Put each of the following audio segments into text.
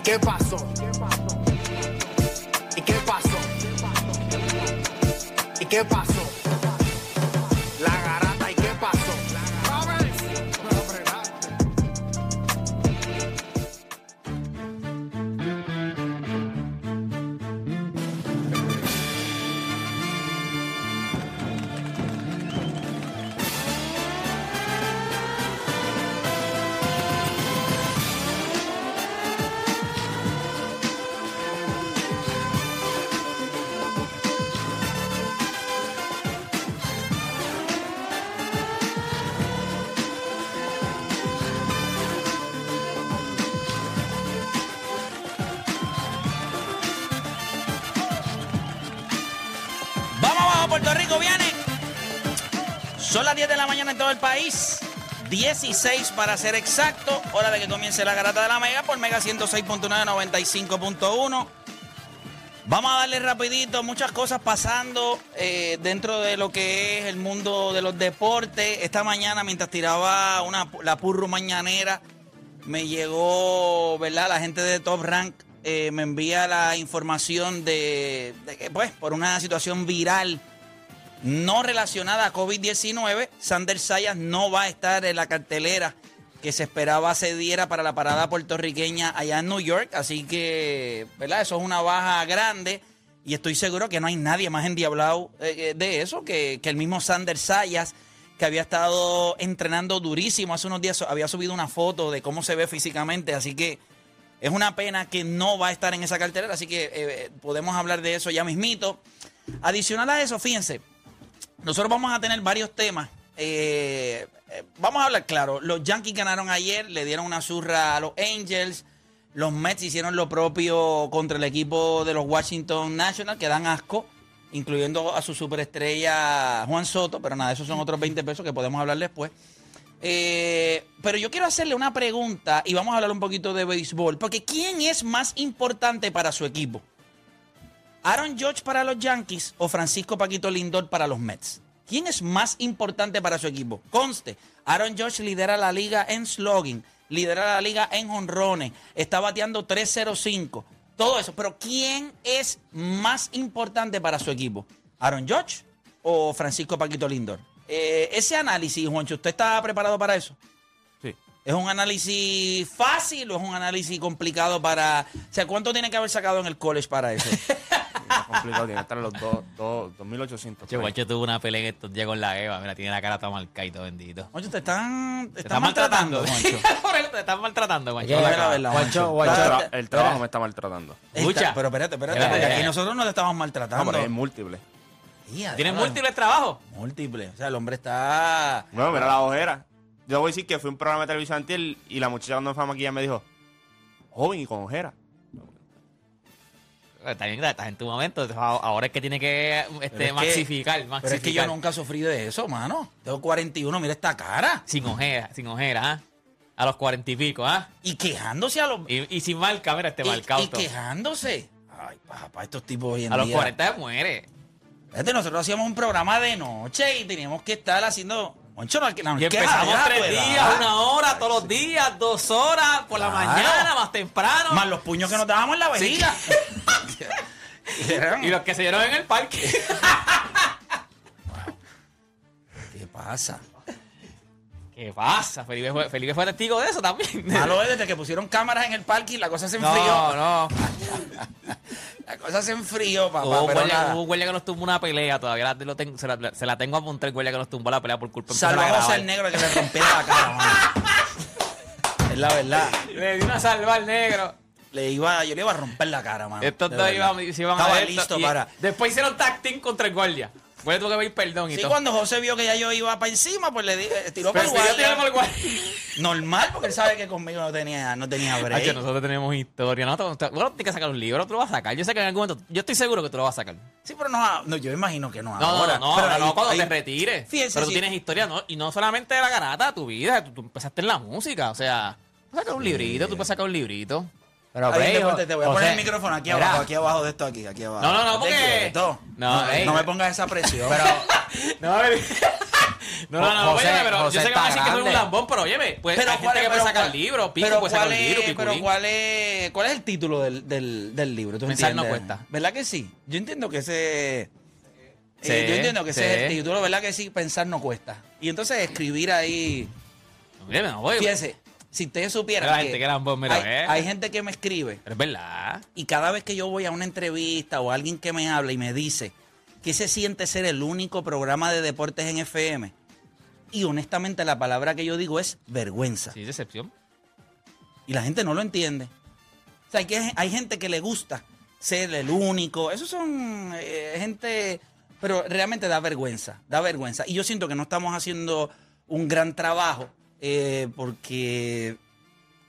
¿Y qué pasó? ¿Y qué pasó? ¿Y qué pasó? La Son las 10 de la mañana en todo el país. 16 para ser exacto. Hora de que comience la garata de la Mega por Mega 106.9, 95.1. Vamos a darle rapidito, muchas cosas pasando eh, dentro de lo que es el mundo de los deportes. Esta mañana, mientras tiraba una, la purru mañanera, me llegó, ¿verdad? La gente de Top Rank eh, me envía la información de, de que, pues, por una situación viral no relacionada a COVID-19, Sander Sayas no va a estar en la cartelera que se esperaba se diera para la parada puertorriqueña allá en New York. Así que, ¿verdad? Eso es una baja grande. Y estoy seguro que no hay nadie más endiablado eh, de eso que, que el mismo Sander Sayas, que había estado entrenando durísimo hace unos días. Había subido una foto de cómo se ve físicamente. Así que es una pena que no va a estar en esa cartelera. Así que eh, podemos hablar de eso ya mismito. Adicional a eso, fíjense, nosotros vamos a tener varios temas. Eh, eh, vamos a hablar claro. Los Yankees ganaron ayer, le dieron una zurra a los Angels. Los Mets hicieron lo propio contra el equipo de los Washington Nationals, que dan asco, incluyendo a su superestrella Juan Soto, pero nada, esos son otros 20 pesos que podemos hablar después. Eh, pero yo quiero hacerle una pregunta y vamos a hablar un poquito de béisbol, porque ¿quién es más importante para su equipo? ¿Aaron Judge para los Yankees o Francisco Paquito Lindor para los Mets? ¿Quién es más importante para su equipo? Conste, Aaron Judge lidera la liga en slogan, lidera la liga en honrones, está bateando 305, todo eso. Pero ¿quién es más importante para su equipo? ¿Aaron Judge o Francisco Paquito Lindor? Eh, ese análisis, Juancho, ¿usted está preparado para eso? Sí. ¿Es un análisis fácil o es un análisis complicado para... O sea, ¿cuánto tiene que haber sacado en el college para eso? Complicado, tiene que estar en los dos- dos- 2.800. Che, Guacho tuvo una pelea en estos días con la Eva. Mira, tiene la cara toda marcada y todo bendito. Juancho, te están, te están maltratando. Por eso te están maltratando, Guacho. Es la verdad, Guacho, Juancho. El, Guacho. tra- el trabajo me está maltratando. Escucha. pero espérate, espérate, porque aquí nosotros no te estamos maltratando. Hombre, es múltiple. Ya, ¿Tienes diablo. múltiples trabajos? Múltiple. O sea, el hombre está... Bueno, mira la ojera. Yo voy a decir que fui a un programa de televisión antier y la muchacha cuando fue a maquillar me dijo, joven y con ojera. Bien, estás en tu momento. Ahora es que tiene que este, que- maxificar, Pero es que yo nunca sufrí de eso, mano. Tengo 41, mira esta cara. Sin ojera, sin ojera, ¿ah? A los cuarenta y pico, ¿ah? Y quejándose a los... Y, y sin marca, mira, este y, marcado. y todo. quejándose. Ay, papá, estos tipos hoy en A los día... 40 muere. Fíjate, nosotros hacíamos un programa de noche y teníamos que estar haciendo. Moncho, no, no, Y ¿qué empezamos tres días, una hora, todos los días, dos horas, por la mañana, más temprano. Más los puños que nos dábamos en la vejiga. Y los que se dieron en el parque. ¿Qué pasa? ¿Qué pasa? Felipe fue, Felipe fue testigo de eso también. Malo es desde que pusieron cámaras en el parque y la cosa se No, enfrió. no. La cosa se enfrió, papá. Hubo pero nada. guardia que nos tumbó una pelea, todavía la, lo tengo- se, la, se la tengo apuntada el guardia que nos tumbó la pelea por culpa de a Salvamos al negro que le rompiera la cara, mano. Es la verdad. Le di una salva al negro. Le iba, yo le iba a romper la cara, mano. Estos dos iban, se iban Estaba a listo para. Después hicieron tag team contra el guardia. Pues tuvo que pedir perdón y Sí, todo. cuando José vio que ya yo iba para encima, pues le di, eh, tiró para el guardia. por el guardia. Normal, porque él sabe que conmigo no tenía, no tenía break. Hacho, nosotros tenemos historia. ¿no? Bueno, tienes que sacar un libro, tú lo vas a sacar. Yo sé que en algún momento, yo estoy seguro que tú lo vas a sacar. Sí, pero no, no, yo imagino que no No, ahora. no, no, pero ahí- no, cuando ahí- te retires. Fíjense, pero tú sí. tienes historia, ¿no? Y no solamente de la garata, tu vida, tú, tú empezaste en la música, o sea, puedes sacar un librito, tú puedes sacar un librito. Pero, Ahí, después te, te voy a José, poner el micrófono aquí mira, abajo, aquí abajo de esto, aquí, aquí abajo. No, no, no, porque-. No, no, ey, no me no. pongas esa presión. Pero, No. No, no, no, José- óyeme, pero José yo sé que van a decir que soy un lambón, pero óyeme, pues Pero hay gente es- que puede sacar libros, Pico pero puede sacar cuál un libro, es- Pero. ¿cuál es, ¿cuál es el título del, del, del libro? ¿Tú Pensar no entiendes? cuesta. ¿Verdad que sí? Yo entiendo que ese... eh, Sí, yo entiendo que ese es el sí. título, ¿verdad que sí? Pensar no cuesta. Y entonces escribir ahí... Óyeme, no voy. Fíjense, si ustedes supieran gente que lambón, mira, hay, eh. hay gente que me escribe es verdad. y cada vez que yo voy a una entrevista o alguien que me habla y me dice que se siente ser el único programa de deportes en FM, y honestamente la palabra que yo digo es vergüenza. Sí, decepción. Y la gente no lo entiende. O sea, hay, que, hay gente que le gusta ser el único. Esos son eh, gente... Pero realmente da vergüenza, da vergüenza. Y yo siento que no estamos haciendo un gran trabajo eh, porque,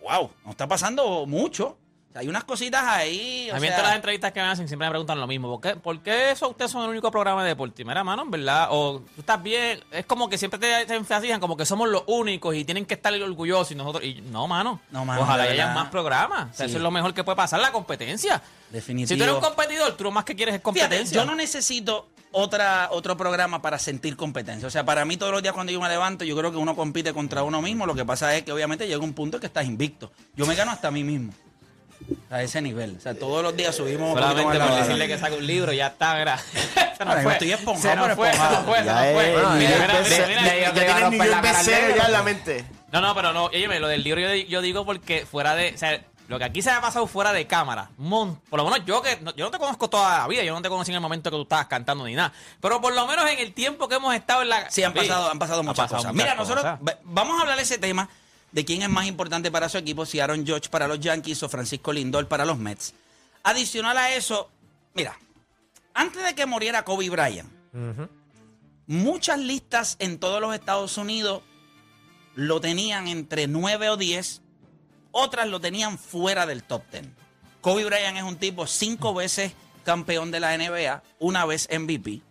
wow, nos está pasando mucho. O sea, hay unas cositas ahí. o A mí sea, todas las entrevistas que me hacen siempre me preguntan lo mismo. ¿Por qué, por qué eso ustedes son el único programa de deporte? Mira, mano, en verdad. O tú estás bien. Es como que siempre te, te enfatizan como que somos los únicos y tienen que estar orgullosos y nosotros. Y no, mano. No, mano, Ojalá haya más programas. O sea, Sí. Eso es lo mejor que puede pasar, la competencia. Definitivo. Si tú eres un competidor, tú lo más que quieres es Fíjate, competencia. yo no necesito otra, otro programa para sentir competencia. O sea, para mí todos los días cuando yo me levanto, yo creo que uno compite contra uno mismo. Lo que pasa es que obviamente llega un punto que estás invicto. Yo me gano hasta a mí mismo. A ese nivel. O sea, todos los días subimos Solamente la por decirle que saque un libro, ya está, mira. Se nos fue. estoy esponjado, Se fue, se esponjado. nos fue, se Ya nos fue. Ya tienes en la mente. No, no, pero no, óyeme, lo del libro yo, yo digo porque fuera de, o sea, lo que aquí se ha pasado fuera de cámara, mon- por lo menos yo que no- yo no te conozco toda la vida, yo no te conocí en el momento que tú estabas cantando ni nada, pero por lo menos en el tiempo que hemos estado en la Sí, han pasado, han pasado muchas pasado cosas. muchas Mira, nosotros cosas. vamos a hablar de ese tema de quién es más importante para su equipo, si Aaron Judge para los Yankees o Francisco Lindor para los Mets. Adicional a eso, mira, antes de que muriera Kobe Bryant, muchas listas en todos los Estados Unidos lo tenían entre 9 o 10, otras lo tenían fuera del top 10. Kobe Bryant es un tipo cinco veces campeón de la NBA, una vez MVP.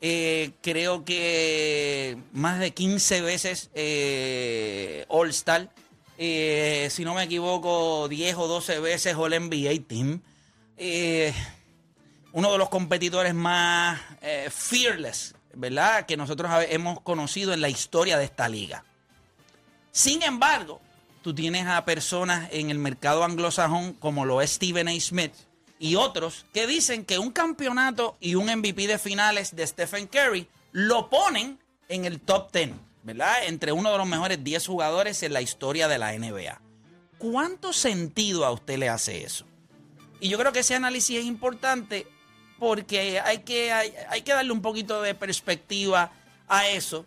Eh, creo que más de 15 veces eh, All-Star. Eh, si no me equivoco, 10 o 12 veces All-NBA Team. Uno de los competidores más fearless, ¿verdad? Que nosotros hemos conocido en la historia de esta liga. Sin embargo, tú tienes a personas en el mercado anglosajón como lo es Stephen A. Smith y otros que dicen que un campeonato y un MVP de finales de Stephen Curry lo ponen en el top 10, ¿verdad? Entre uno de los mejores 10 jugadores en la historia de la NBA. ¿Cuánto sentido a usted le hace eso? Y yo creo que ese análisis es importante porque hay que, hay, hay que darle un poquito de perspectiva a eso.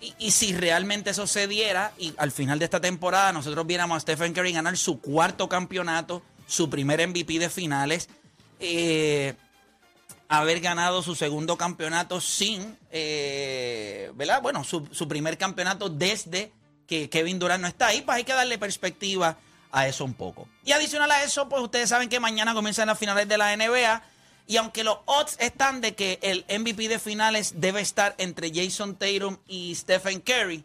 Y, y si realmente eso se diera y al final de esta temporada nosotros viéramos a Stephen Curry ganar su cuarto campeonato, su primer MVP de finales, eh, haber ganado su segundo campeonato sin, eh, ¿verdad? Bueno, su, su primer campeonato desde que Kevin Durant no está ahí, pues hay que darle perspectiva a eso un poco. Y adicional a eso, pues ustedes saben que mañana comienzan las finales de la NBA. Y aunque los odds están de que el MVP de finales debe estar entre Jason Tatum y Stephen Curry,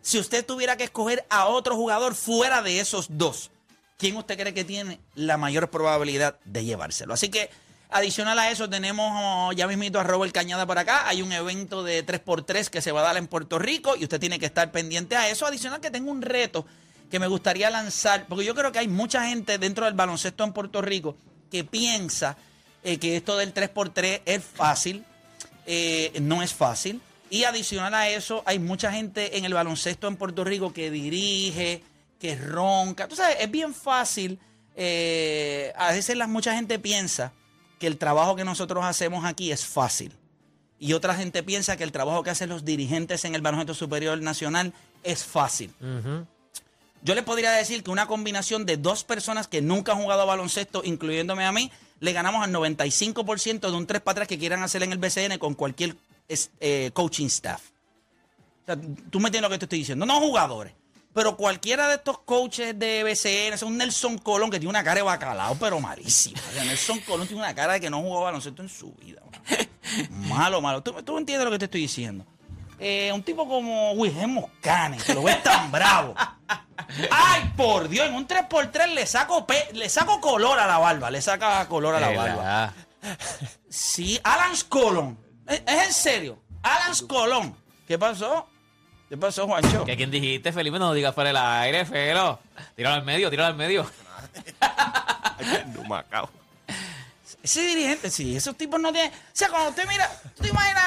si usted tuviera que escoger a otro jugador fuera de esos dos, ¿quién usted cree que tiene la mayor probabilidad de llevárselo? Así que Adicional a eso, tenemos oh, ya mismito a Robert Cañada por acá. Hay un evento de 3x3 que se va a dar en Puerto Rico y usted tiene que estar pendiente a eso. Adicional que tengo un reto que me gustaría lanzar, porque yo creo que hay mucha gente dentro del baloncesto en Puerto Rico que piensa eh, que esto del 3x3 es fácil. Eh, no es fácil. Y adicional a eso, hay mucha gente en el baloncesto en Puerto Rico que dirige, que ronca. Tú sabes, es bien fácil. eh, a veces la, mucha gente piensa que el trabajo que nosotros hacemos aquí es fácil. Y otra gente piensa que el trabajo que hacen los dirigentes en el baloncesto superior nacional es fácil. Yo le podría decir que una combinación de dos personas que nunca han jugado a baloncesto, incluyéndome a mí, le ganamos al 95% de un 3 para 3 que quieran hacer en el BCN con cualquier eh, coaching staff. O sea, tú me entiendes lo que te estoy diciendo. No jugadores. Pero cualquiera de estos coaches de BCN, es un Nelson Colón que tiene una cara de bacalao, pero malísima. O sea, Nelson Colón tiene una cara de que no jugó baloncesto en su vida. Malo, malo. ¿Tú, tú entiendes lo que te estoy diciendo. Eh, un tipo como Wilhelm Moscane, que lo ves tan bravo. Ay, por Dios, en un 3x3 le saco, pe- le saco color a la barba. Le saca color a la barba. Sí, Alan Colón. ¿Es, es en serio? Alan Colón. ¿Qué pasó? ¿Qué pasó, Juancho? ¿Que quién dijiste, Felipe? No digas fuera el aire, Felo. Tíralo al medio, tíralo al medio. No, Macao. Ese dirigente, sí, esos tipos no tienen. O sea, cuando usted mira, tú te imaginas.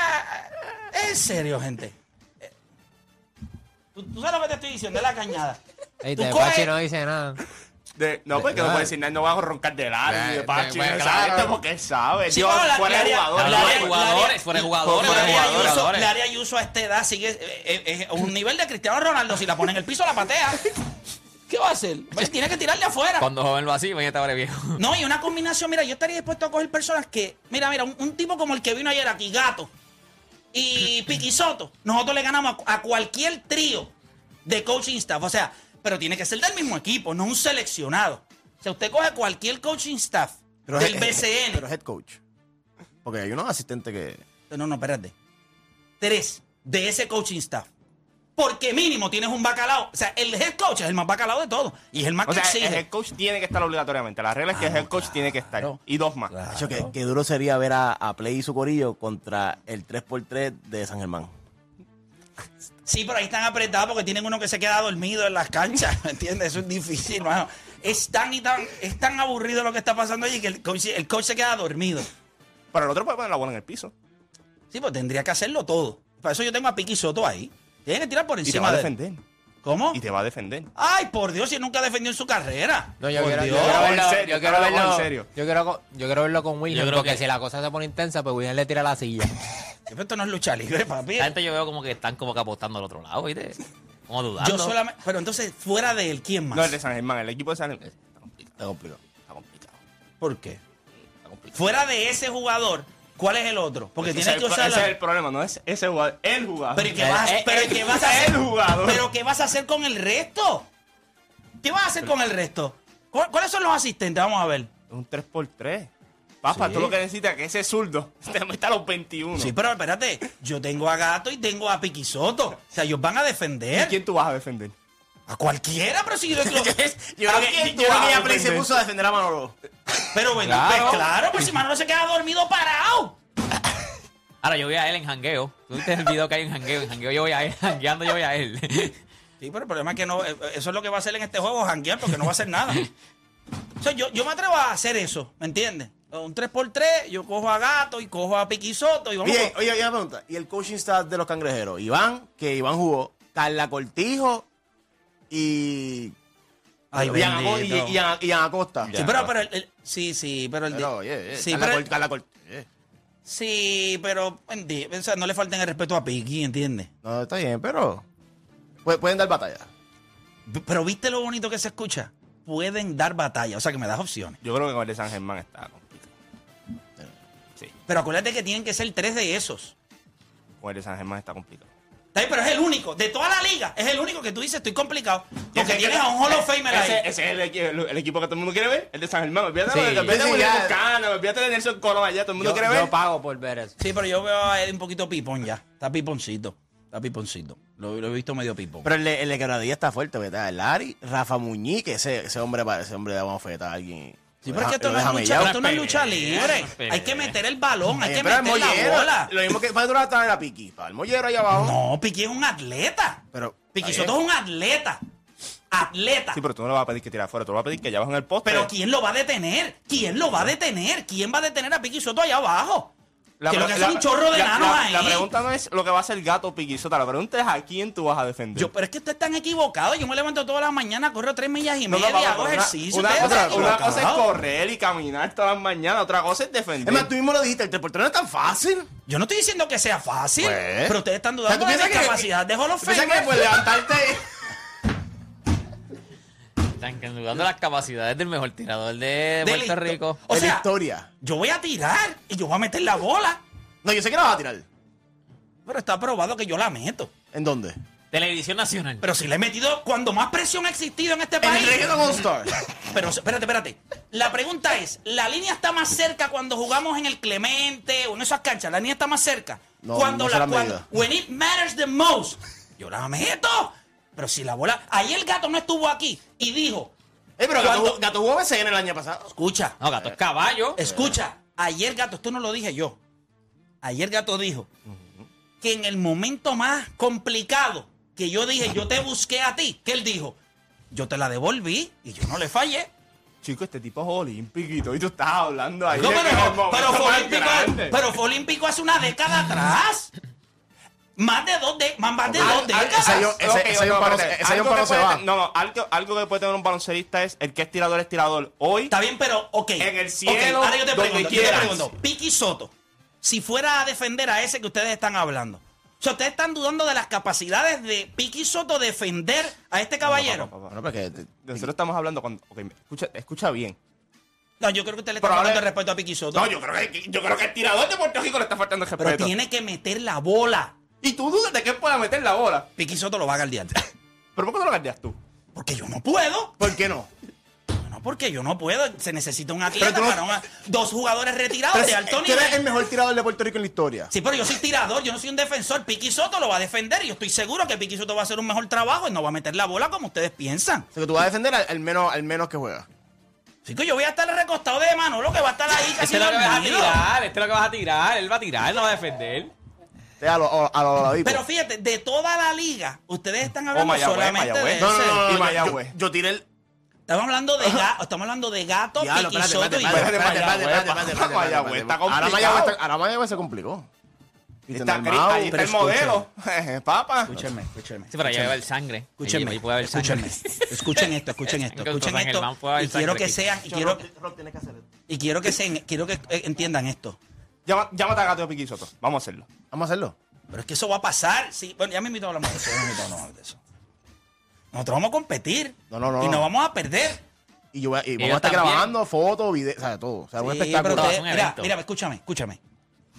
Es en serio, gente. ¿Tú, tú sabes lo que te estoy diciendo, es la cañada. Ey, de coges- Pachi no dice nada. De- no, porque no puede decir nada, no va a roncar de lado De- y de de- Pachi, pues, exacto, claro. porque él sabe. Sí, Dios, pero la- fuera de de jugadores, fuera de jugadores, fuera de Ayuso- jugadores. La área Ayuso a esta edad sigue. eh, eh, eh, un nivel de Cristiano Ronaldo. Si la pone en el piso, la patea. ¿Qué va a hacer? Pues tiene que tirarle afuera. Cuando joven lo hacía, mañana ahora viejo. No, y una combinación, mira, yo estaría dispuesto a coger personas que, mira, mira, un, un tipo como el que vino ayer aquí, Gato y Piquisoto, nosotros le ganamos a, a cualquier trío de coaching staff, o sea, pero tiene que ser del mismo equipo, no un seleccionado. O sea, usted coge cualquier coaching staff del es- BCN. Pero head coach. Porque hay unos asistentes que. No, no, espérate. Tres de ese coaching staff. Porque mínimo tienes un bacalao. O sea, el head coach es el más bacalao de todos. Y es el más O que sea, exige. el head coach tiene que estar obligatoriamente. La regla es que el head coach tiene que estar. claro. Y dos más. Hacho, qué, qué duro sería ver a, a Play y su corillo contra el 3x3 de San Germán. Sí, pero ahí están apretados porque tienen uno que se queda dormido en las canchas, ¿me entiendes? Eso es difícil, mano. Es tan y tan, es tan aburrido lo que está pasando allí que el coach, el coach se queda dormido. Pero el otro puede poner la bola en el piso. Sí, pues tendría que hacerlo todo. Para eso yo tengo a Piqui Soto ahí. Tiene que tirar por Y te encima va a de defender. ¿Cómo? Y te va a defender. Ay, por Dios, si nunca defendió en su carrera. No, yo Por quiero, yo quiero en verlo, serio, yo quiero verlo, en serio. yo quiero, yo quiero verlo con William, Yo creo porque que- si la cosa se pone intensa, pues William le tira la silla. Esto no es lucha libre, papi. La gente yo veo como que están como que apostando al otro lado, ¿viste? Como dudando. Yo solamente. Pero entonces, fuera de él, ¿quién más? No, el de San Germán, el equipo de San Germán. Está complicado. Está complicado. Está complicado. ¿Por qué? Está complicado. Fuera de ese jugador, ¿cuál es el otro? Porque Ese tiene es que el, usar ese es el problema, no es ese jugador, el jugador. Pero ¿y qué vas, Eh, pero eh, ¿y qué vas a hacer? el jugador. Pero ¿qué vas a hacer con el resto? ¿Qué vas a hacer con el resto? ¿Cu- ¿Cuáles son los asistentes? Vamos a ver. un 3x3. Papá, Sí. tú lo que necesitas es que ese zurdo te meta a los 21. Sí, pero espérate, yo tengo a Gato y tengo a Piquisoto. O sea, ellos van a ¿Y defender. quién tú vas a defender? A cualquiera, pero si yo, yo- Yo creo ¿A que, quién yo tú creo que a ya se puso a defender a Manolo. Pero bueno, Claro. pues claro, pues si Manolo se queda dormido parado. Ahora yo voy a él en jangueo. ¿Tú viste el video que hay en jangueo? En jangueo yo voy a él, jangueando yo voy a él. Sí, pero el problema es que no, eh, eso es lo que va a hacer en este juego, janguear, porque no va a hacer nada. O sea, yo, yo me atrevo a hacer eso, ¿me entiendes? Un 3x3, yo cojo a Gato y cojo a Piquisoto y vamos Oye, oye, oye, una pregunta. ¿Y el coaching staff de los cangrejeros? Iván, que Iván jugó. Carla Cortijo y. Ay, y bendito. y- y Ian Acosta. Sí, pero, pero el- el- sí, sí, pero el de- Pero, sí, pero, Carla Cort- eh. sí, pero endi- o sea, no le falten el respeto a Piqui, ¿entiendes? No, está bien, pero. pu- Pueden dar batalla. Pero viste lo bonito que se escucha. Pueden dar batalla, o sea que me das opciones. Yo creo que con el de San Germán está complicado. Sí, Pero acuérdate que tienen que ser tres de esos. con el de San Germán está complicado. Está bien, Pero es el único, de toda la liga, es el único que tú dices, estoy complicado. Porque Ese- tienes a un Hall of Famer ese, ahí. ese es el, el- el equipo que todo el mundo quiere ver, el de San Germán. Olvídate Sí. de William olvídate de Nelson Colón allá, todo el mundo Yo, quiere yo ver. pago por ver eso. Sí, pero yo veo a él un poquito pipón ya. Está piponcito. Está piponcito. Lo, lo he visto medio pipón. Pero el de, el de Quebradilla está fuerte, ¿verdad? El Ari, Rafa Muñiz, que ese, ese hombre, ese hombre da una feta a alguien. Sí, pero es que esto no es lucha, ya. esto no es lucha libre. Hay que meter el balón, hay que meter la mollero, bola. Lo mismo que la en la piqui. Para el mollero ahí abajo. No, Piqui es un atleta. Pero. Piqui Soto es un atleta. Atleta. Sí, pero tú no le vas a pedir que tire afuera, tú le vas a pedir que allá abajo en el poste. Pero ¿quién lo va a detener? ¿Quién lo va a detener? ¿Quién va a detener a Piqui Soto allá abajo? Que lo que hace es un chorro de la- enanos la- ahí. La pregunta no es lo que va a hacer gato piquisota, la pregunta es a quién tú vas a defender. Yo, pero es que ustedes están equivocados. Yo me levanto todas las mañanas, corro tres millas y No, no, media, papá, hago ejercicio. Una, una cosa, una cosa es correr y caminar todas las mañanas, otra cosa es defender. Es más, tú mismo lo dijiste, el teleportero no es tan fácil. Yo no estoy diciendo que sea fácil, Pues. pero ustedes están O sea, dudando ¿tú de que- capacidad de Hall of ¿Tú piensas Fame. que pues levantarte. Están dudando las capacidades del mejor tirador de, De Puerto. Rico. O de sea, victoria. yo voy a tirar y yo voy a meter la bola, No, yo sé que la vas a tirar. pero está probado que yo la meto. ¿En dónde? Televisión Nacional. Pero si le he metido cuando más presión ha existido en este En el país. All Star. Pero espérate, espérate. La pregunta es, ¿la línea está más cerca cuando jugamos en el Clemente o en esas canchas? ¿La línea está más cerca? No, cuando no se la la cuando, when it matters the most, yo la meto. Pero si la bola, ahí el gato no estuvo aquí y dijo, Eh, pero Gato, Cuando- Gato jugó BCN el año pasado. escucha, No, gato es caballo. escucha, ayer gato, esto no lo dije yo. Ayer gato dijo que en el momento más complicado que yo dije, yo te busqué a ti, que él dijo, yo te la devolví y yo no le fallé. Chico, este tipo es olímpico y tú estás hablando ahí. No, pero, el pero fue olímpico, pero fue olímpico hace una década atrás. Más de dos, de, más, más de dos décadas. ese yo- ese- no, ese Algo que se puede va. No, no, algo, algo que puede tener un baloncerista es el que es tirador es tirador. Hoy, Está bien, pero, ok. En el cielo, ahora yo te pregunto, yo te pregunto, Piqui Soto, si fuera a defender a ese que ustedes están hablando, o sea, ustedes están dudando de las capacidades de Piqui Soto defender a este caballero. Papá, papá, Bueno, porque. Nosotros estamos hablando cuando. escucha, escucha bien. No, yo creo que usted le está Pero ahora- faltando el respeto a Piqui Soto. No, yo creo que, yo creo que el tirador de Puerto Rico le está faltando el pero respeto. tiene que meter la bola. Y tú dudas de que él pueda meter la bola. Piqui Soto lo va a guardiar. ¿Pero por qué no lo guardias tú? Porque yo no puedo. ¿Por qué no? No, porque yo no puedo. Se necesita un atleta no- para una- dos jugadores retirados Pero de alto tú eres nivel. el mejor tirador de Puerto Rico en la historia. Sí, pero yo soy tirador, yo no soy un defensor. Piqui Soto lo va a defender y yo estoy seguro que Piqui Soto va a hacer un mejor trabajo y no va a meter la bola como ustedes piensan. O sea, que tú vas a defender al, al menos, al menos que juega. Así que yo voy a estar recostado de Manolo, que va a estar ahí casi Este es lo que vas a tirar, este es lo que vas a tirar. Él va a tirar, él no va a defender. A lo, a lo. Pero fíjate, de toda la liga, ustedes están hablando Mayagüez, solamente Mayagüez. de No, no, ese. no, no, Y yo- Mayagüez. Yo, yo tiré el. Estamos hablando de, ga- estamos hablando de gato, Piqui espérate, Soto y Mayagüez, está. Ahora. Mayagüez está- ahora Mayagüez se complicó. Está, ahí está el modelo. Papá. Escúchenme, escúchenme. Sí, pero allá va el sangre. Escúchenme, Ahí puede haber sangre. escúchenme. Escuchen esto, escuchen esto, escuchen esto. Y quiero que sean, y quiero, y que quiero que eh, entiendan esto. Llama- Llámate a Gato Piqui Soto. Vamos a hacerlo. Vamos a hacerlo. Pero es que eso va a pasar. Sí, bueno, ya me invito a hablar de eso. ya me invito a hablar de eso. Nosotros vamos a competir. No, no, no, Y no. nos vamos a perder. Y, yo voy a, y vamos a estar también. grabando fotos, videos, o sea, todo. O sea, un Sí, espectáculo. pero te- un mira, evento. mira, escúchame, escúchame.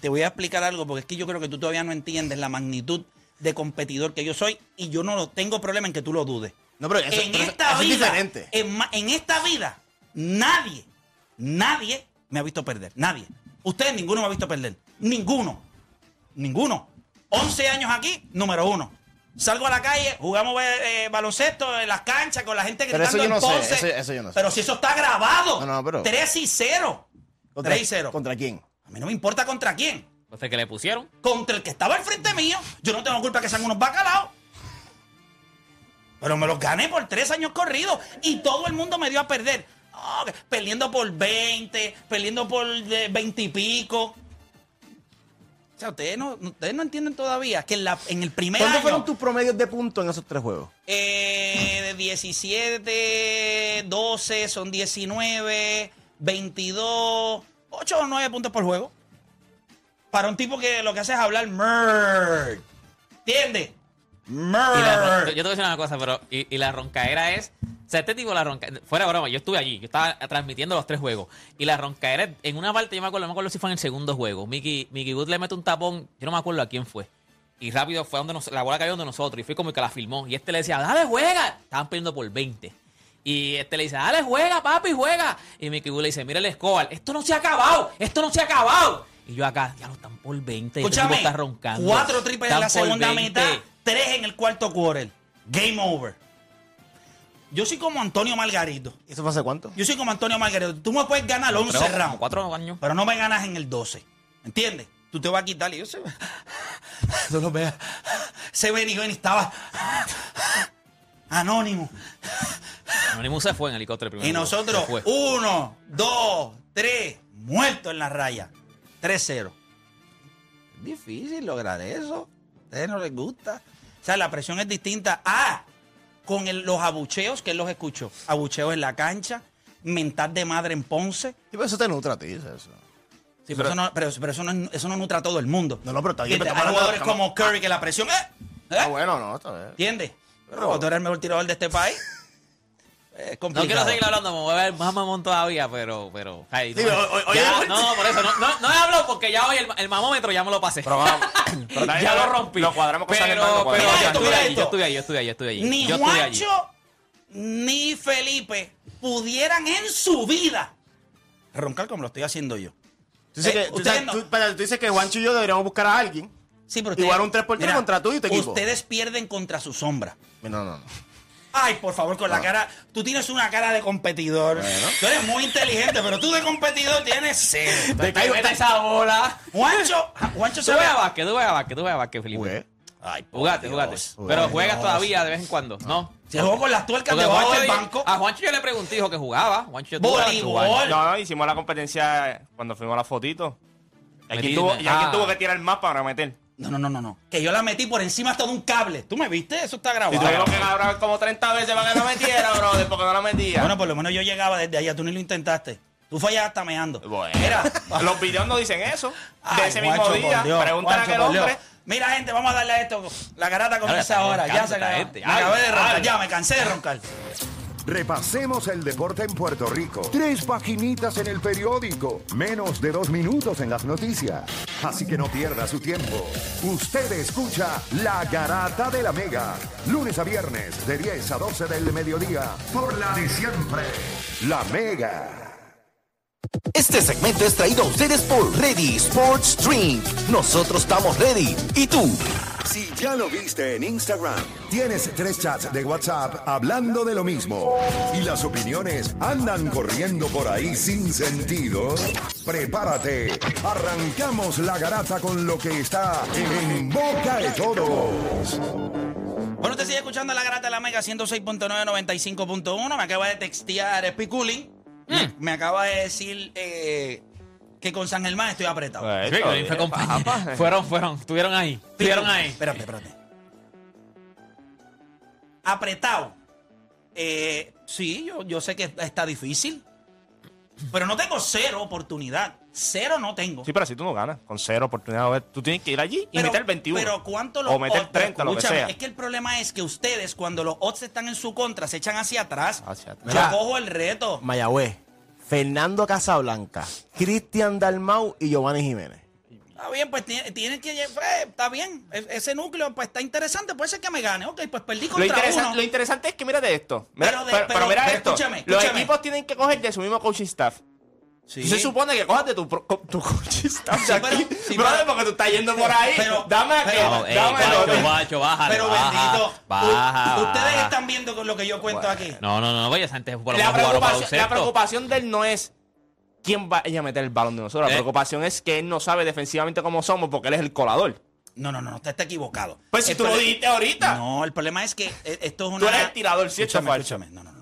Te voy a explicar algo porque es que yo creo que tú todavía no entiendes la magnitud de competidor que yo soy y yo no lo tengo problema en que tú lo dudes. No, pero eso, en pero eso- esta eso es vida, diferente. En, ma- en esta vida, nadie, nadie me ha visto perder. Nadie. Ustedes ninguno me ha visto perder. Ninguno. Ninguno. 11 años aquí, número uno. Salgo a la calle, jugamos eh, eh, baloncesto en las canchas con la gente Pero gritando eso yo en no sé, Ponce. eso- eso yo no sé. Pero si eso está grabado. No, no, pero- 3 y 0. ¿Contra, 3 y 0. ¿Contra quién? A mí no me importa contra quién. Entonces, que le pusieron? Contra el que estaba al frente mío. Yo no tengo culpa que sean unos bacalaos. Pero me los gané por tres años corridos. Y todo el mundo me dio a perder. Que perdiendo por 20, perdiendo por eh, 20 y pico. O sea, ustedes no, ustedes no entienden todavía que en, la, en el primer ¿Cuántos año... fueron tus promedios de puntos en esos tres juegos? Eh, de 17, 12, son 19, 22, 8 o 9 puntos por juego. Para un tipo que lo que hace es hablar merd. ¿Entiendes? Merd. yo te voy a decir una cosa, pero. Y, y la roncaera es. O sea, este tipo, la roncaera. Fuera broma, yo estuve allí. Yo estaba transmitiendo los tres juegos. Y la roncaera, en una parte, yo me acuerdo, no me acuerdo si fue en el segundo juego. Mickey, Mickey Wood le mete un tapón. Yo no me acuerdo a quién fue. Y rápido fue donde nos, la bola cayó donde nosotros. Y fue como que la filmó. Y este le decía, dale, juega. Estaban perdiendo por 20. Y este le dice, dale, juega, papi, juega. Y Mickey Wood le dice, mira el Escobar, esto no se ha acabado. Esto no se ha acabado. Y yo acá, ya lo están por 20. y este Escúchame, está roncando. cuatro triples en la segunda 20. mitad, tres en el cuarto quarter. Game over. Yo soy como Antonio Margarito. ¿Y eso fue hace cuánto? Yo soy como Antonio Margarito. Tú me puedes ganar 11 Creo, como rounds, cuatro años. pero no me ganas en el 12. ¿Entiendes? Tú te vas a quitar y yo sé. Tú lo veas. Ese Benny Benny estaba anónimo. Anonymous se fue en helicóptero primero. Y nosotros, Se uno, dos, tres, muertos en la raya. 3-0. Es difícil lograr eso. A ustedes no les gusta. O sea, la presión es distinta. Ah, con el- los abucheos que él los escuchó. Abucheos en la cancha, mental de madre en Ponce. Sí, pero eso te nutre a ti, eso. Sí, pero, eso no, pero, pero eso, no, eso no nutra a todo el mundo. No, no, pero está bien, Hay jugadores como Curry que la presión. ¿eh? ¿Eh? Ah, bueno, no, está bien. ¿Entiendes? Pero tú eres el mejor tirador de este país. Es No quiero seguir hablando, me voy a ver más mamón todavía, pero, pero, ay, Sí, no, pero hoy- hoy ya, hay- no, no, por eso, no, no, hablado porque ya hoy el, el mamómetro ya me lo pasé. Pero pero ya lo rompí. Lo cuadramos con pero, San pero yo estuve esto, ahí, yo estuve ahí, yo estuve ahí, yo estuve ahí. Ni yo estuve allí. Juancho ni Felipe pudieran en su vida roncar como lo estoy haciendo yo. Tú dices, Eh, que, tú, sabes- no- tú- dices que Juancho y yo deberíamos buscar a alguien. Sí, pero Igual un 3x3 contra tú y tu equipo. Ustedes pierden contra su sombra. No, no, no. Ay, por favor, con la cara. Tú tienes una cara de competidor. Tú eres muy inteligente, pero tú de competidor tienes cero. De que mete esa bola. Juancho, Juancho Tú se ve juegas básquet, tú juegas básquet, tú juegas básquet, Felipe. Jugué. Ay, Jugate, jugate. Jugué, Pero juegas Dios. todavía de vez en cuando, ¿no? Se jugó con las tuercas Porque debajo Juancho del banco. A Juancho yo le pregunté, dijo que jugaba. Juancho. Voleibol. No, no, hicimos la competencia cuando fuimos a la fotito. Y alguien, Metiste- tuvo, y alguien ah. tuvo que tirar más para meter. No, no, no, no, no. Que yo la metí por encima hasta de un cable. ¿Tú me viste? Eso está Y grabado. tuvimos que grabar como 30 veces para que no metiera, brother, porque no la metía. Bueno, por lo menos yo llegaba desde allá. Tú ni lo intentaste. Tú fallas hasta meando. Bueno. Mira. los videos no dicen eso. De ese mismo día. Dios, Preguntan a aquel hombre. Mira, gente, vamos a darle a esto. La garata comienza ahora. Ya se acabó. Me acabé de roncar. Ya, me cansé de roncar. Repasemos el deporte en Puerto Rico. Tres paginitas en el periódico. Menos de dos minutos en las noticias. Así que no pierda su tiempo. Usted escucha La Garata de la Mega. Lunes a viernes de 10 a 12 del mediodía. Por la de siempre. La Mega. Este segmento es traído a ustedes por Ready Sports Drink. Nosotros estamos ready. ¿Y tú? Si ya lo viste en Instagram, tienes tres chats de WhatsApp hablando de lo mismo y las opiniones andan corriendo por ahí sin sentido, prepárate. Arrancamos la garata con lo que está en boca de todos. Bueno, usted sigue escuchando la garata de la Mega 106.9, 95.1. Me acaba de textear Spiculi. Me, me acaba de decir eh, que con San Germán estoy apretado. Pues, Sí, que fue compañero. Fueron, fueron, estuvieron ahí. Estuvieron ahí. Espérate, espérate. Apretado. Eh, sí, yo, yo sé que está difícil. Pero no tengo cero oportunidad. Cero no tengo. Sí, pero si tú no ganas, con cero oportunidades, tú tienes que ir allí y Pero- meter 21. Pero cuánto los O meter odds- pero 30, lo que escúchame, sea. Es que el problema es que ustedes, cuando los odds están en su contra, se echan hacia atrás. Hacia atrás. Yo Mira. cojo el reto. Mayagüez, Fernando Casablanca, Cristian Dalmau y Giovanni Jiménez. Está bien, pues tiene, tiene que. eh, está bien. E- Ese núcleo pues está interesante. Puede ser que me gane. Ok, pues perdí Lo, contra interesa- uno. lo interesante es que mírate esto. Mira, Pero de- pero pero- mira pero esto. escúchame, Los equipos tienen que coger de su mismo coaching staff. Sí. Se supone que cojas de tu, pro- tu Sí, pero- aquí. sí, brother, pero- porque tú estás yendo por ahí. pero- dame pero- dame guacho, guacho, bájale, Pero baja, bendito. u- baja, ustedes baja. están viendo lo que yo cuento aquí. No, no, no, vaya, esa gente por La preocupación, la preocupación de él no es quién va a meter el balón de nosotros. La Eh. preocupación es que él no sabe defensivamente cómo somos porque él es el colador. No, no, no, no, usted está equivocado. Pues si El tú lo dijiste ahorita. No, el problema es que eh, esto es una. Tú eres el tirador, ¿cierto o Escúchame, escúchame. No, no, no.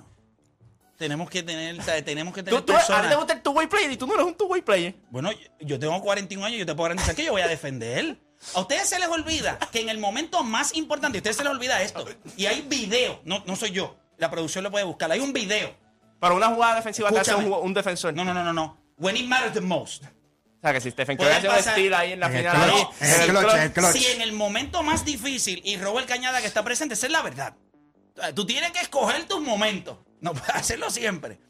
Tenemos que tener, o sea, tenemos que Tú, tener tú, a ti personas. te gusta el two-way player y tú no eres un two-way player. Bueno, yo- tengo 41 años y yo te puedo garantizar que yo voy a defender. A ustedes se les olvida que en el momento más importante, a ustedes se les olvida esto. Y hay video, no, no soy yo. La producción lo puede buscar. Hay un video. Para una jugada defensiva te hace un, defensor. No, no, no, no, no. When it matters the most. O sea, que si Stephen Curry hace un steal ahí en la final. clutch, ahí, en el en el clutch, el clutch. Si en el momento más difícil y Robert Cañada que está presente, esa es la verdad. Tú tienes que escoger tus momentos. No puedes hacerlo siempre.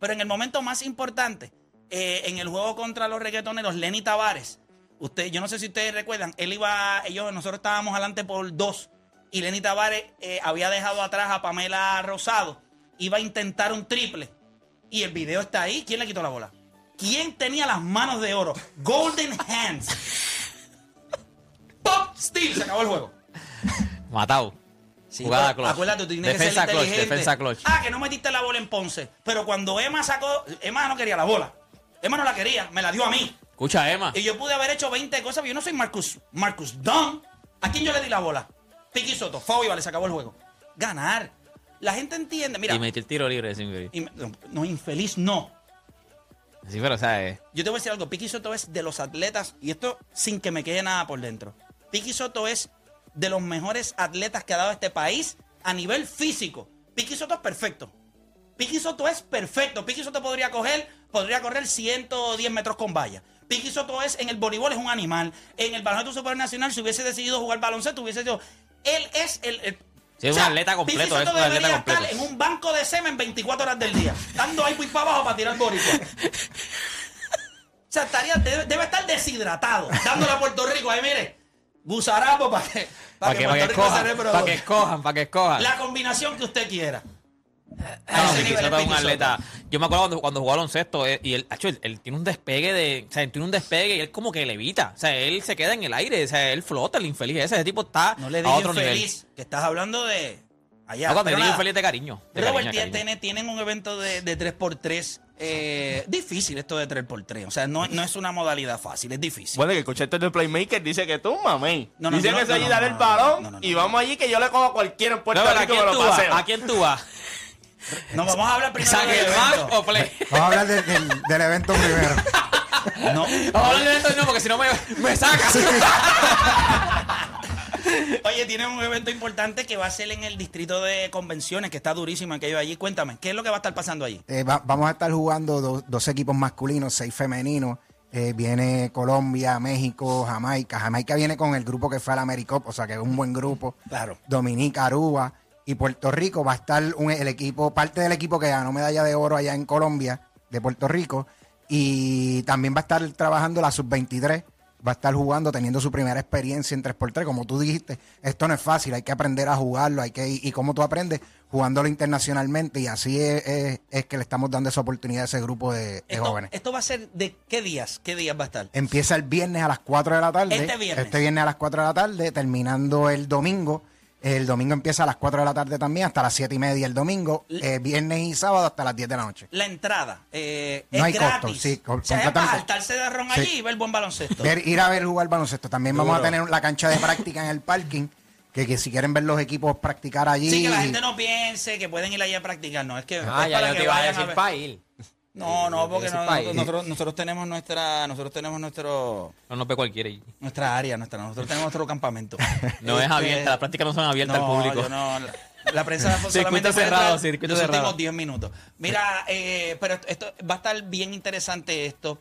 Pero en el momento más importante, eh, en el juego contra los reggaetoneros, Lenny Tavares, usted, yo no sé si ustedes recuerdan, él iba, ellos, nosotros estábamos adelante por dos y Lenny Tavares eh, había dejado atrás a Pamela Rosado, iba a intentar un triple y el video está ahí. ¿Quién le quitó la bola? ¿Quién tenía las manos de oro? Golden Hands. Pop Steel, se acabó el juego. Matado. Sí, Jugada clutch. Acuérdate, tú tienes Defensa que ser clutch, inteligente. defensa clutch. Ah, que no metiste la bola en Ponce. Pero cuando Emma sacó, Emma no quería la bola. Emma no la quería, me la dio a mí. Escucha, Emma. Y yo pude haber hecho 20 cosas, pero yo no soy Marcus, Marcus Dunn. ¿A quién yo le di la bola? Piqui Soto, y vale, se acabó el juego. Ganar. La gente entiende, mira. Y metió el tiro libre sin y me- no, infeliz no. Sí, pero, sea, eh, Yo te voy a decir algo, Piqui Soto es de los atletas, y esto sin que me quede nada por dentro. Piqui Soto es de los mejores atletas que ha dado este país a nivel físico. Piqui Soto es perfecto. Piqui Soto es perfecto. Piqui Soto podría coger, podría correr 110 metros con valla. Piqui Soto es, en el voleibol es un animal. En el baloncesto supernacional, si hubiese decidido jugar baloncesto, hubiese sido. Él es el. el- Sí, es un atleta completo, Piqui Soto es un atleta debería completo. estar en un banco de semen 24 horas del día, dando ahí para abajo para tirar boricua. O sea, estaría, debe, debe estar deshidratado, dándole a Puerto Rico. Ahí, mire, gusarapo para que, para que, Puerto que escojan, para que escojan, para que escojan. La combinación que usted quiera. No, ese Piqui nivel es un atleta. Yo me acuerdo cuando, cuando jugó baloncesto eh, y él, acho, él, él tiene un despegue de. O sea, él tiene un despegue y él como que levita. O sea, él se queda en el aire. O sea, él flota, el infeliz ese. Ese tipo está No le a otro nivel. feliz, que estás hablando de allá. No, cuando Pero le digo infeliz de cariño. De Robert, cariño, de cariño. tiene- tienen un evento de, de 3x3. eh, difícil esto de 3x3. O sea, no, no es una modalidad fácil, es difícil. Bueno, que el concepto del playmaker dice que tú, mamey. No, no, dice no, que no, se allí no, dar no, el balón no, no, no, y vamos allí que yo le cojo a cualquiera en Puerto No, pero ¿a Rico me lo paseo. ¿A quién tú vas? No, vamos a hablar primero ¿Saque del el evento. o play? Vamos a hablar de- del, del evento primero. No. Vamos a hablar de esto no, porque si no me, me sacas. Oye, tienen un evento importante que va a ser en el distrito de convenciones, que está durísimo aquello allí. Cuéntame, ¿qué es lo que va a estar pasando allí? Eh, va- vamos a estar jugando do- dos equipos masculinos, seis femeninos. Eh, viene Colombia, México, Jamaica. Jamaica viene con el grupo que fue al AmeriCup, o sea que es un buen grupo. Claro. Dominica, Aruba y Puerto Rico va a estar un- el equipo, parte del equipo que ganó medalla de oro allá en Colombia, de Puerto Rico. Y también va a estar trabajando la sub-23. Va a estar jugando, teniendo su primera experiencia en 3x3. Como tú dijiste, esto no es fácil, hay que aprender a jugarlo. hay que Y cómo tú aprendes jugándolo internacionalmente. Y así es, es- es que le estamos dando esa oportunidad a ese grupo de, de Esto, jóvenes. esto va a ser de qué días? ¿Qué días va a estar? Empieza el viernes a las 4 de la tarde. Este viernes. Este viernes a las 4 de la tarde, terminando el domingo. El domingo empieza a las 4 de la tarde también, hasta las 7 y media el domingo. Eh, viernes y sábado hasta las 10 de la noche. La entrada eh, No es hay costo, gratis. sí, co- o sea, es para saltarse de ron Sí. allí y ver buen baloncesto. Ver- ir a ver jugar baloncesto. También vamos a tener la cancha de práctica en el parking. Que, que si quieren ver los equipos practicar allí. Sí, que la gente no piense que pueden ir allí a practicar, no, es que Ah, es ya para yo que te iba a decir ver. para ir. No, no, porque no- nosotros, nosotros tenemos nuestra, nosotros tenemos nuestro, No nos ve cualquiera. nuestra área, nuestra, nosotros tenemos nuestro campamento. No es Este, abierta, las prácticas no son abiertas al público. yo no, la, la prensa Circuito solamente cerrado, entrar circuito los cerrado. últimos 10 minutos. Mira, eh, pero esto, esto va a estar bien interesante esto.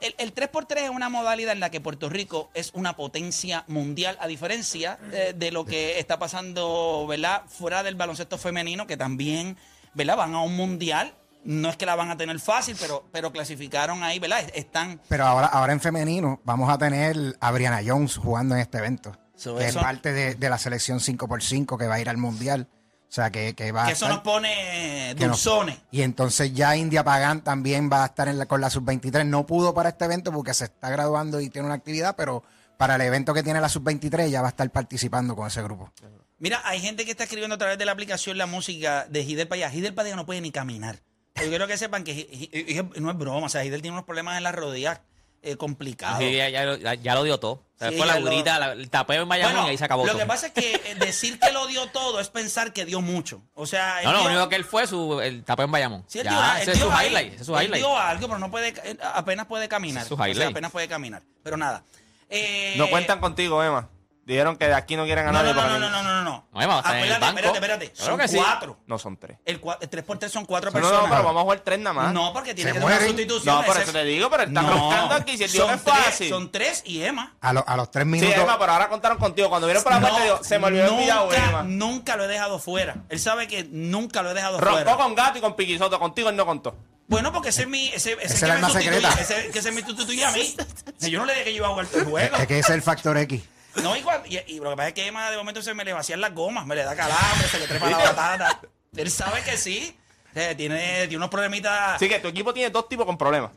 El, el 3x3 es una modalidad en la que Puerto Rico es una potencia mundial, a diferencia eh, de lo que está pasando, ¿verdad? Fuera del baloncesto femenino, que también, ¿verdad? Van a un mundial. No es que la van a tener fácil, pero, pero clasificaron ahí, ¿verdad? Están Pero ahora, ahora en femenino vamos a tener a Brianna Jones jugando en este evento. So, que eso- es parte de, de la selección 5x5 que va a ir al mundial. O sea, que, que va que a eso estar- nos pone dulzones. Y entonces ya India Pagán también va a estar en la, con la sub-23. No pudo para este evento porque se está graduando y tiene una actividad, pero para el evento que tiene la sub-23 ya va a estar participando con ese grupo. Mira, hay gente que está escribiendo a través de la aplicación la música de Hidel Padilla. Hidel Padilla no puede ni caminar. Yo quiero que sepan que no es broma. O sea, Hidel tiene unos problemas en las rodillas eh, complicados. Sí, ya, ya lo- ya- ya lo dio todo. O sea, Sí, fue ya la lo- la- el tapeo en Miami Bueno, y ahí se acabó lo todo. que pasa es que eh, decir que lo dio todo es pensar que dio mucho. O sea, no, no, lo dio- único que él fue su, el tapeo en Bayamón. Sí, él ya, dio, él ese es su ahí, highlight. ese es su él highlight. dio algo, pero no puede, eh, apenas puede caminar. Ese es su O sea, highlight. apenas puede caminar. Pero nada. Eh, No cuentan contigo, Emma. Dijeron que de aquí no quieren a No, nadie. no, no, no, no, no, no, no. No, Emma, va a estar en el Acuérdate, banco. espérate, espérate. Son sí. cuatro. No son tres. El, cua- el 3x3 son cuatro No, no, personas. no, pero vamos a jugar tres nada más. No, porque tiene Se que tener sustitución. No, por eso te digo, pero están No, roncando aquí. Si el tío son es tres, fácil. Son tres y Emma. A, lo- a los tres Sí, minutos. Emma, pero ahora contaron contigo. Cuando vieron por la puerta, digo, se me olvidó el video, Emma. nunca lo he dejado fuera. Él sabe que nunca lo he dejado Roncó fuera. con gato y con piquisoto. Contigo él no contó. Bueno, porque ese es mi. Ese, ese es que el alma secreta. Ese, que ese me sustituye a mí. Yo no le dije que yo iba a jugar el juego. Es que ese es el factor X. No, y, cuando- y, y lo que pasa es que Emma de momento se me le vacían las gomas, me le da calambre, se le trepa la batata. Él sabe que sí. Eh, tiene, tiene unos problemitas. Así que tu equipo tiene dos tipos con problemas.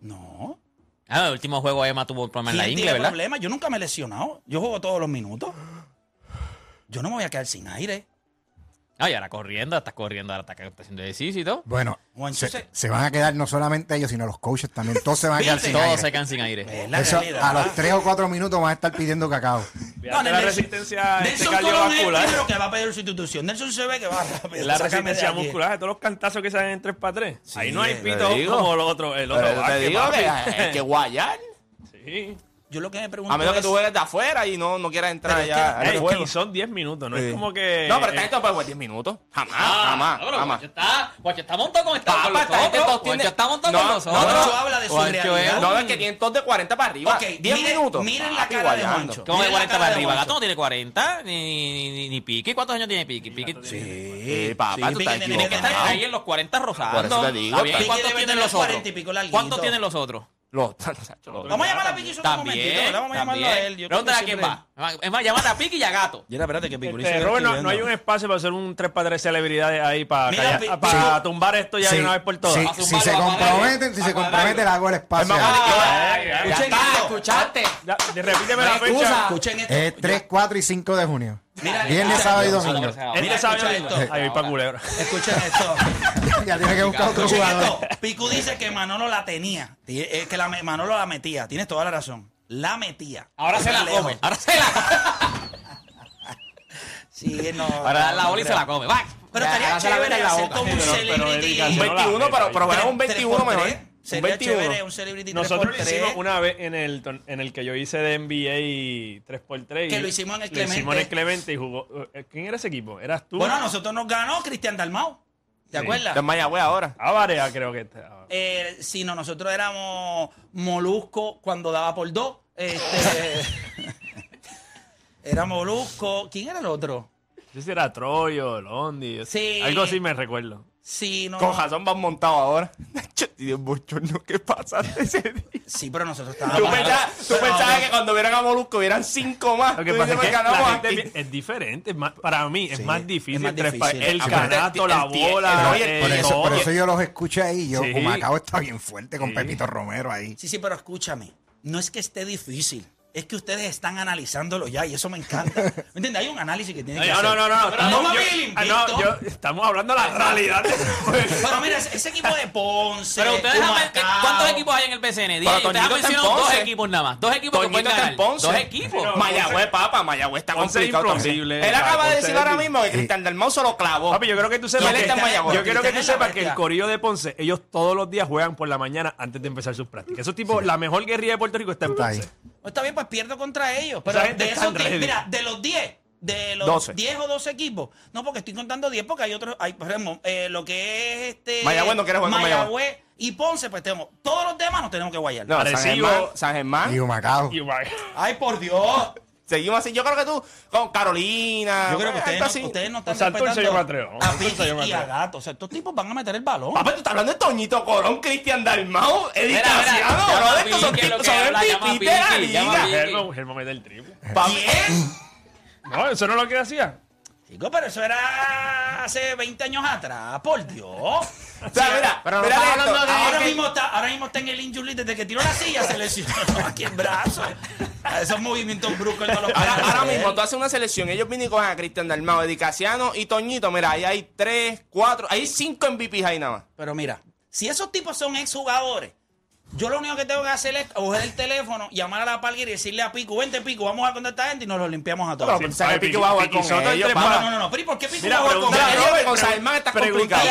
No. Ah, el último juego Emma tuvo un problema en la ¿Quién ingle, tiene ¿verdad? problemas? Yo nunca me he lesionado. Yo juego todos los minutos. Yo no me voy a quedar sin aire. Ah, y ahora corriendo, está corriendo, ahora está, está haciendo ejercicio y todo. Bueno, Entonces, se, se, van a quedar no solamente ellos, sino los coaches también. Todos se van a quedar sin todos aire. Todos se quedan sin aire. Eso, realidad, a ¿verdad? los 3 o 4 minutos van a estar pidiendo cacao. No, la resistencia este Nelson este cardiovascular. Es que va a pedir sustitución. Nelson se ve que va rápido. La resistencia muscular, de todos los cantazos que salen en 3 para 3. Sí, Ahí no hay pito como el otro. El otro te digo que hay que guayar. Sí yo lo que me pregunto. A menos que tú juegues de afuera y no, no quieras entrar allá. Es son 10 minutos, no es como que. No, pero esta gente 10 minutos. Jamás, ah, jamás. No, pero jamás. Guacho está, está montado con esta. Papá, está gente está montado con nosotros. No, no, habla de su realidad. No, es que todos de 40 para arriba. Okay, 10 miren, minutos. Miren la cara de Moncho. ¿Cómo de 40 para arriba? Gato no tiene 40, ni, ni, ni, Piqui. ¿Cuántos años tiene Piqui? Piqui. Sí, papá, tú estás. Tiene que estar ahí en los 40 rosados. ¿Cuántos tienen los otros? ¿Cuántos tienen los otros? Los, Vamos a llamar a Piqui un momentito. Vamos a llamarlo a él. Va. Es más, llámate a Piqui y a Gato. Este, no, hay un espacio para hacer un 3 para 3 celebridades ahí para, para tumbar esto ya de una vez por todas. Si se comprometen, si se comprometen, le hago el espacio. Escuchaste. Escuchen esto. Es 3, 4 y 5 de junio. Viernes, sábado y domingo. Escuchen esto. Ya tiene que buscar otro jugador. Picu dice que Manolo la tenía. Eh, que Manolo la metía. Tienes toda la razón. La metía. Ahora se la come. Ahora se la. Sí, no. Ahora no, la bola se la come. Va. Pero Ya, estaría chévere la un celebrity. Un 21, pero, pero un 21 mejor. Sería 21. chévere un celebrity Nosotros lo hicimos una vez en el, en el que yo hice de NBA 3x3. Que lo hicimos en el Clemente. Lo hicimos en el Clemente y jugó. Eh, ¿Quién era ese equipo? ¿Eras tú? Bueno, a nosotros nos ganó Cristian Dalmau. ¿Te Sí. acuerdas? Está Mayagüez ahora. Ávaria creo que está. Eh, si no, nosotros éramos Molusco cuando daba por dos. Este, era Molusco. ¿Quién era el otro? Yo sé si era Troyo, Londi. Sí. Algo así me recuerdo. Sí, no. Con razón van montados ahora. Dios bochorno, ¿qué pasa ese día? Sí, pero nosotros estábamos. Tú pensabas, tú que cuando vieran a Molusco hubieran cinco más. Lo que pasa es, que la gente es diferente. Es más, para mí es sí, más difícil. Es más difícil. El canato, la bola. Eh, el, eh, por, eso, por, eso, yo los escuché ahí. Yo, sí. como acabo, está bien fuerte con sí. Pepito Romero ahí. Sí, sí, pero escúchame. No es que esté difícil es que ustedes están analizándolo ya y eso me encanta. ¿Me entiendes? Hay un análisis que tiene que no, hacer. No, no, no. Yo, ah, no, estamos hablando de la realidad. pero mira, ese, equipo de Ponce. Pero ustedes saben eh, cuántos equipos hay en el BCN. Pero ustedes han dos equipos nada más. Dos equipos Toñito que pueden ganar. Ponce. Dos equipos. Pero, Mayagüez, papa. Mayagüez está Ponce complicado imposible. Él acaba de decir ahora mismo que Cristian del Mozo lo clavó. Papi, yo creo que tú sepas. Que, yo quiero que tú sepas que el corillo de Ponce, ellos todos los días juegan por la mañana antes de empezar sus prácticas. Esos tipos, la mejor guerrilla de Puerto Rico está en Ponce. Está bien, pues pierdo contra ellos. Pero de esos 10, mira, de los 10, de los 12. 10 o 12 equipos. No, porque estoy contando 10 porque hay otros, hay, por ejemplo, eh, lo que es este Mayagüez no quiere jugar con Mayagüez. Mayagüez y Ponce, pues tenemos, todos los demás nos tenemos que guayar. No, San Arecibo. Germán, San Germán. Y Humacao. Y- Ay, por Dios. Seguimos así. Yo creo que tú, con Carolina. Yo creo que pues, ustedes, no, ustedes no están pues, o sea, respetando yo me atrevo. A Santurce yo me atrevo. y a Gato. O sea, estos tipos van a meter el balón. Papá, tú estás hablando de Toñito Corón, Cristian Dalmau, Edith Casiano, bro. De estos son tipos, son de la liga. Germán, Germán mete el triple. ¿Quién? No, eso no es lo que hacía. Chico, pero eso era hace 20 años atrás, por Dios. O sea, mira, ahora, mismo está, ahora mismo está en el injury desde que tiró la silla, se lesionó aquí el brazo. Esos movimientos bruscos no los ahora, ahora mismo tú haces una selección. Ellos vienen y a Cristian Dalmao, Edicaciano y Toñito. Mira, ahí hay tres, cuatro, hay cinco MVPs ahí nada más. Pero mira, si esos tipos son exjugadores yo lo único que tengo que hacer es coger el teléfono, llamar a la palguera y decirle a Pico, vente Pico, vamos a contactar a gente y nos lo limpiamos a todos. Pero Pico va a jugar con ellos, No, no, no, pero ¿por qué Pico va a jugar con ellos? Con Salman está complicado.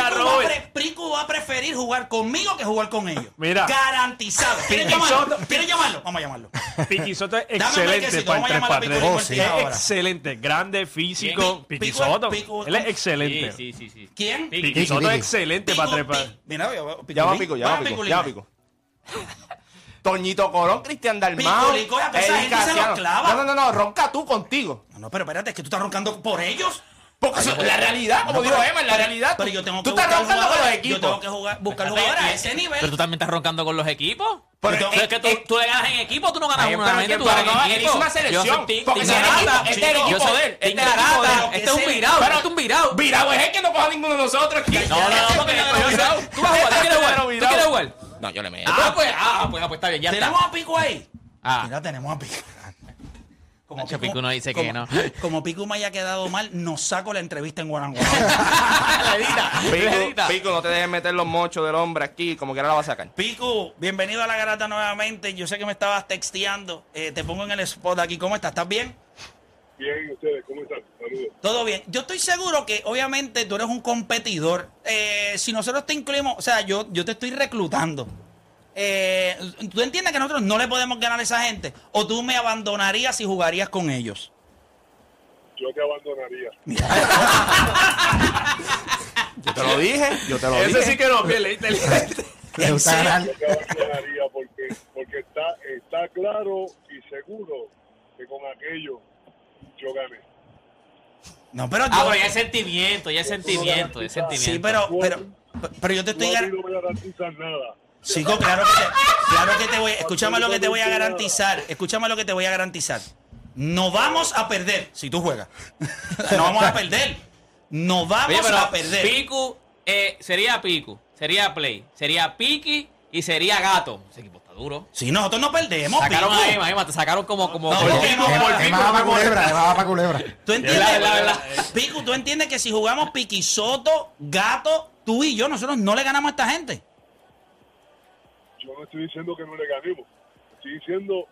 Pico va a preferir jugar conmigo que jugar con ellos. Mira. Garantizado. ¿Quieres llamarlo? Llamarlo? Vamos a llamarlo. Piquisoto es excelente para el 3 Es excelente, grande, físico. Piquisoto. Es excelente. Sí, sí, sí. ¿Quién? Piquisoto es excelente para 3 Mira, ya va Pico, ya va Pico, ya va Pico. Toñito Colón, Cristian Dalmau. No, no, no, ronca tú contigo. No, no, pero espérate, es que tú estás roncando por ellos. Porque la realidad, como no, dijo Emma, la realidad. Pero yo tengo que Tú estás roncando con los equipos. Yo tengo que jugar, buscar jugadores a ese nivel. Pero tú también estás roncando con los equipos. Pero, pero es, que tú, le ganas en equipo, tú no ganas una tú ganas una selección. Porque si equipo, este es el equipo. Este es Arata, este es un virado, este es un virado. Virado es el que no coja ninguno de nosotros aquí. No, no, no, virado. Tú vas a jugar, tú quieres jugar, tú quieres jugar. No, yo le meto. Ah, pues, ah, pues, ah, pues está bien, ya Tenemos está. a Pico ahí. Ah. Mira, tenemos a Pico. Como Pico no dice que no. Como Pico me haya quedado mal, no saco la entrevista en One Pico, Pico, no te dejes meter los mochos del hombre aquí, como quiera la vas a sacar. Pico, bienvenido a la garata nuevamente. Yo sé que me estabas texteando. Eh, te pongo en el spot aquí. ¿Cómo estás? ¿Estás bien? Bien, ustedes, ¿cómo están? Saludos. Todo bien. Yo estoy seguro que, obviamente, tú eres un competidor. Eh, si nosotros te incluimos, o sea, yo, yo te estoy reclutando. Eh, ¿Tú entiendes que nosotros no le podemos ganar a esa gente? ¿O tú me abandonarías y jugarías con ellos? Yo te abandonaría. Yo te lo dije, yo te lo dije. Ese sí que no. Le gusta. Yo te abandonaría porque, porque está, está claro y seguro que con aquello yo gané. No, pero yo. Ah, pero ya es sentimiento, ya es sentimiento, ya es sentimiento. sí, pero, pero, pero yo te estoy. No, a nada. Chico, claro que, te, claro que te voy. Escúchame lo que te voy a garantizar. Escúchame lo que te voy a garantizar. No vamos a perder si tú juegas. No vamos a perder. No vamos Oye, pero a perder. Piku eh, sería Piku, sería Play, sería Piki y sería Gato. Ese equipo duro. Si nosotros no perdemos, Sacaron Pico. a Emma, Emma, te sacaron como... como No, por Pico, para culebra, para. ¿Tú entiendes? Pico, ¿tú entiendes que si jugamos Piqui Soto, Gato, tú y yo, nosotros no le ganamos a esta gente? Yo no estoy diciendo que no le ganemos. Estoy diciendo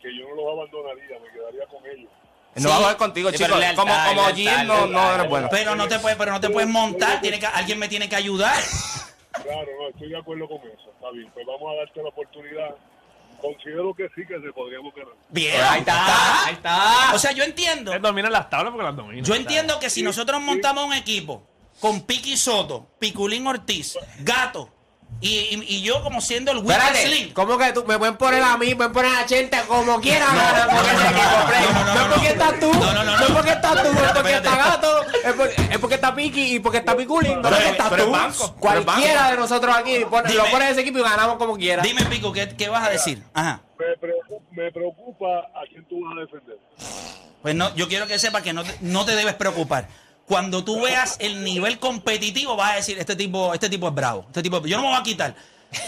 que yo no los abandonaría, me quedaría con ellos. No va a jugar contigo, Sí, chicos. Como, como lealtad, Gil no, no eres bueno. Pero no te puedes, pero no te puedes montar, tiene que, alguien me tiene que ayudar. Claro, no, estoy de acuerdo con eso. Está bien, pues vamos a darte la oportunidad. Considero que sí, que se podríamos ganar. Bien, Ahí está, ahí está. O sea, yo entiendo. Él domina las tablas porque las domina. Yo entiendo que si nosotros montamos un equipo con Piqui Soto, Piculín Ortiz, Gato y, y- y yo como siendo el Espérate, Link. ¿cómo que tú me pueden poner a mí, pueden poner a Chente como quieran? No, no, no, no, no, no, no, es porque estás tú, No, no, no, no. es porque estás tú, es porque está Gato, es porque, es porque está Piki y porque está Piculín, no es porque estás tú banco, Cualquiera de nosotros aquí pone- lo Dime. pone en ese equipo y ganamos como quiera. Dime, Pico, ¿qué, qué vas a decir? Ajá. Me preocupa, me preocupa a quién tú vas a defender. Pues no, yo quiero que sepas que no te, no te debes preocupar. Cuando tú veas el nivel competitivo, vas a decir, este tipo, este tipo es bravo. Este tipo, yo no me voy a quitar.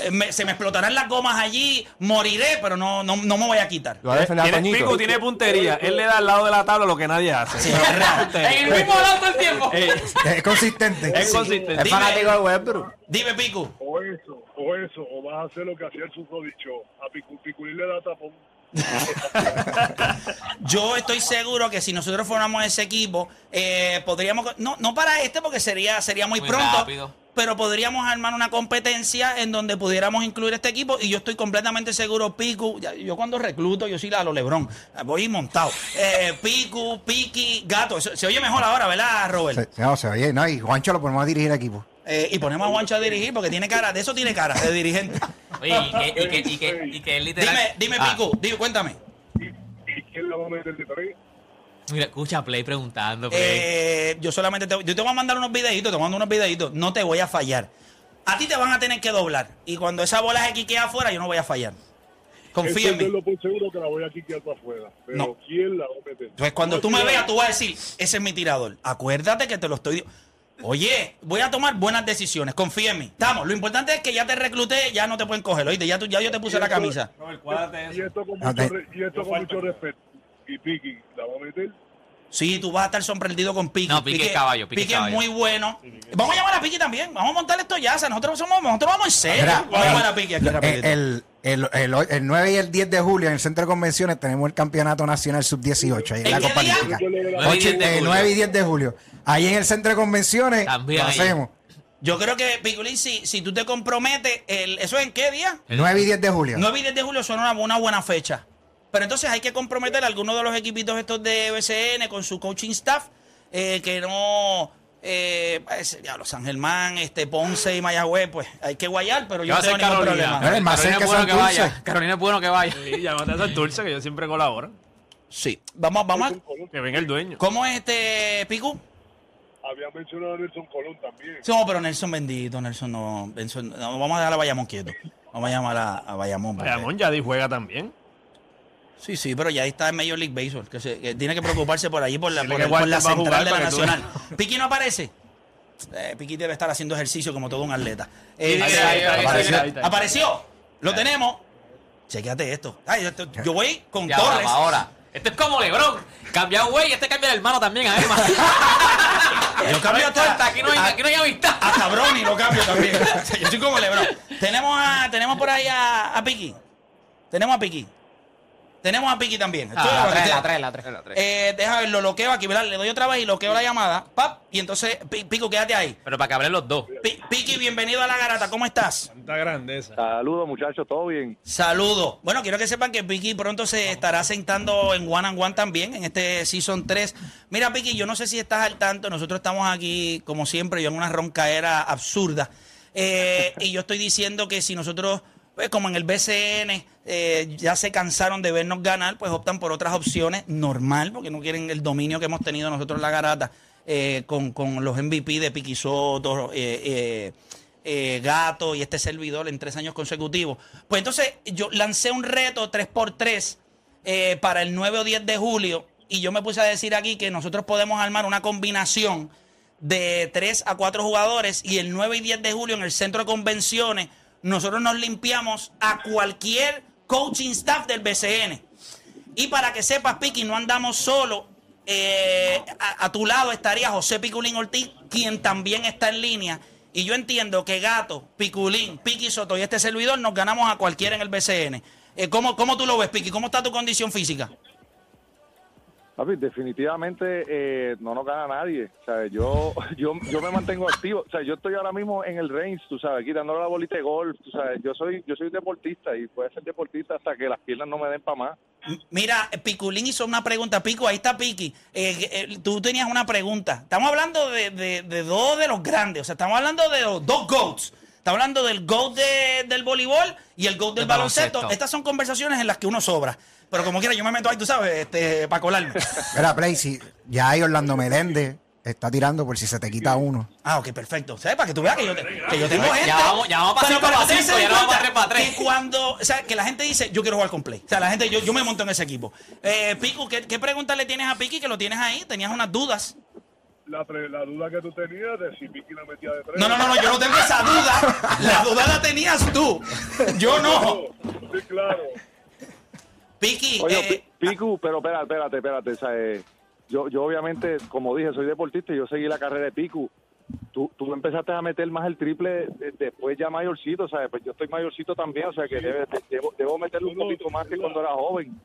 Eh, me- se me explotarán las gomas allí, moriré, pero no, no, no me voy a quitar. Lo va a defender a Tiene, Toñito. Pico tiene puntería. Él le da al lado de la tabla lo que nadie hace. Sí, es real. En el mismo lado todo el tiempo. Eh, Es consistente. es consistente. Es Dime. fanático de Westbrook. Dime, Pico. O eso, o eso, o vas a hacer lo que hacía el Sufrodicho. A Picu, Piculín le da tapón. Yo estoy seguro que si nosotros formamos ese equipo, eh, podríamos. No, no para este, porque sería, sería muy, Muy pronto. rápido. Pero podríamos armar una competencia en donde pudiéramos incluir este equipo. Y yo estoy completamente seguro, Piku. Yo cuando recluto, yo soy la lo Lebrón. Voy montado. Eh, Piku, Piki, Gato. Se oye mejor ahora, ¿verdad, Robert? Se, no, se oye, no, y Juancho lo ponemos a dirigir el equipo. Eh, y ponemos a Juancho a dirigir porque tiene cara, de eso tiene cara, de dirigente. Oye, y que, y que, y que, y que es literal. Dime, dime, Ah, Piku, dime, cuéntame. ¿Y quién la va a meter de tres? Mira, escucha Play preguntando. Play. Eh, yo solamente te, yo te voy a mandar unos videitos, te mando unos videitos, no te voy a fallar. A ti te van a tener que doblar. Y cuando esa bola se quiquea afuera, yo no voy a fallar. Confía en mí. Por seguro que la voy a quitar para afuera. Pero No. ¿quién la va a meter? Entonces, cuando tú me veas, tú vas a decir, ese es mi tirador. Acuérdate que te lo estoy... di- Oye, voy a tomar buenas decisiones, confía en mí. Estamos, lo importante es que ya te recluté, ya no te pueden coger, oíste, ya, tú- ya yo te puse la camisa. Y esto con, No, mucho, re- y esto con mucho respeto. ¿Y Piki la va a meter? Sí, tú vas a estar sorprendido con Piqui. No, Piqui es caballo, Piqui es Piqui es caballo. muy bueno. Vamos a llamar a Piqui también. Vamos a montar esto ya. O sea, nosotros, somos, nosotros vamos en serio. Mira, vamos a llamar a Piqui aquí el, el, el, el 9 y el 10 de julio en el Centro de Convenciones tenemos el Campeonato Nacional Sub-18 ahí en ¿En la Copa? Olímpica. Nueve y Ocho- diez de eh, julio. 9 y 10 de julio. Ahí en el Centro de Convenciones También lo ahí. hacemos. Yo creo que, Piculín, si, si tú te comprometes, el, ¿eso es en qué día? 9 y 10 de julio. 9 y 10 de julio son una, una buena fecha. Pero entonces hay que comprometer a algunos de los equipitos estos de BCN con su coaching staff, eh, que no... Eh, ese, ya, San Germán, este, Ponce y Mayagüez, pues hay que guayar, pero yo no tengo ningún Carolina? problema. No, el más Carolina es bueno que Santurce. vaya. Carolina es bueno que vaya. Sí, llámate a dulce que yo siempre colaboro. Sí, vamos, vamos a... Que venga el dueño. ¿Cómo es este, Picu? Había mencionado a Nelson Colón también. Sí, no, pero Nelson bendito, Nelson no, Nelson- no, vamos a dejar a Bayamón quieto. Vamos a llamar a, a Bayamón. Bayamón ya di juega también. Sí, sí, pero ya está en Major League Baseball, que, se- que tiene que preocuparse por allí, por la, por, el- por la a central jugar de la que tú- Nacional. ¿Piqui no aparece? Eh, Piqui debe estar haciendo ejercicio como todo un atleta. Eh, Ahí, ahí, ahí, apareció. Lo tenemos. Chequéate esto. Ay, esto- yo voy con Ya, ahora, Torres. ahora. Esto es como Lebron. Cambia güey y este cambia de hermano también a Emma. Yo cambio No hasta- aquí no hay, aquí no hay amistad. Hasta Brony lo cambio también. Yo soy como Lebron. Tenemos, a, tenemos por ahí a, a Piki. Tenemos a Piki. Tenemos a Piki también. Ah, la porque tres, te- la tres, la tres, la tres. Eh, deja ver, lo loqueo aquí, ¿verdad? Le doy otra vez y loqueo la llamada. Pap, y entonces, Pi- Pico, quédate ahí. Pero para que hablen los dos. Pi- Piki, bienvenido a la garata. ¿Cómo estás? Tanta grandeza. Saludos, muchachos, ¿todo bien? Saludos. Bueno, quiero que sepan que Piki pronto se estará sentando en One and One también, en este Season 3. Mira, Piki, yo no sé si estás al tanto. Nosotros estamos aquí, como siempre, yo en una roncaera absurda. Eh, y yo estoy diciendo que si nosotros, pues como en el BCN, eh, ya se cansaron de vernos ganar, pues optan por otras opciones, normal, porque no quieren el dominio que hemos tenido nosotros en la garata eh, con, con los MVP de Piki Soto, eh, eh, Gato y este servidor en tres años consecutivos. Pues entonces yo lancé un reto 3x3 eh, para el 9 o 10 de julio y yo me puse a decir aquí que nosotros podemos armar una combinación de 3 a 4 jugadores y el 9 y 10 de julio en el centro de convenciones nosotros nos limpiamos a cualquier coaching staff del BCN. Y para que sepas, Piki, no andamos solo. eh, a, tu lado estaría José Piculín Ortiz, quien también está en línea. Y yo entiendo que Gato, Piculín, Piki Soto y este servidor nos ganamos a cualquiera en el BCN. Eh, ¿cómo, ¿Cómo tú lo ves, Piki? ¿Cómo está tu condición física? Papi, definitivamente eh, no nos gana nadie. O sea, yo, yo, yo me mantengo activo. O sea, yo estoy ahora mismo en el range, tú sabes, quitándole la bolita de golf. Tú sabes, yo soy, yo soy deportista y puedo ser deportista hasta que las piernas no me den para más. Mira, Piculín hizo una pregunta. Pico, ahí está Piki. Eh, eh, tú tenías una pregunta. Estamos hablando de, de- de dos de los grandes. O sea, estamos hablando de los dos GOATs. Estamos hablando del GOAT de- del voleibol y el GOAT del Del baloncesto. baloncesto. Estas son conversaciones en las que uno sobra. Pero como quiera, yo me meto ahí, tú sabes, este, para colarme. Mira, Play, si ya hay Orlando Meléndez, está tirando por si se te quita uno. Ah, ok, perfecto. ¿Sabes? Para que tú veas que yo, te- que yo tengo gente. Ya vamos- ya vamos para Pero cinco para para ustedes cinco, se den ya no vamos para tres para tres. Que cuando, o sea, que la gente dice, yo quiero jugar con Play. O sea, la gente, yo, yo me monto en ese equipo. Eh, Pico, ¿qué, ¿qué pregunta le tienes a Piki que lo tienes ahí? Tenías unas dudas. La, la duda que tú tenías de si Vicky la metía de tres. No, no, no, no, yo no tengo esa duda. La duda la tenías tú. Yo no. Sí, claro. Piki, Oye, eh, Pi- Picu, pero espérate, espérate, espérate. o sea, eh, yo, yo obviamente, como dije, soy deportista y yo seguí la carrera de Picu. Tú, tú empezaste a meter más el triple de- después ya mayorcito, ¿sabes? Pues yo estoy mayorcito también, o sea que debe- de- debo, debo meterle un poquito más que cuando era joven.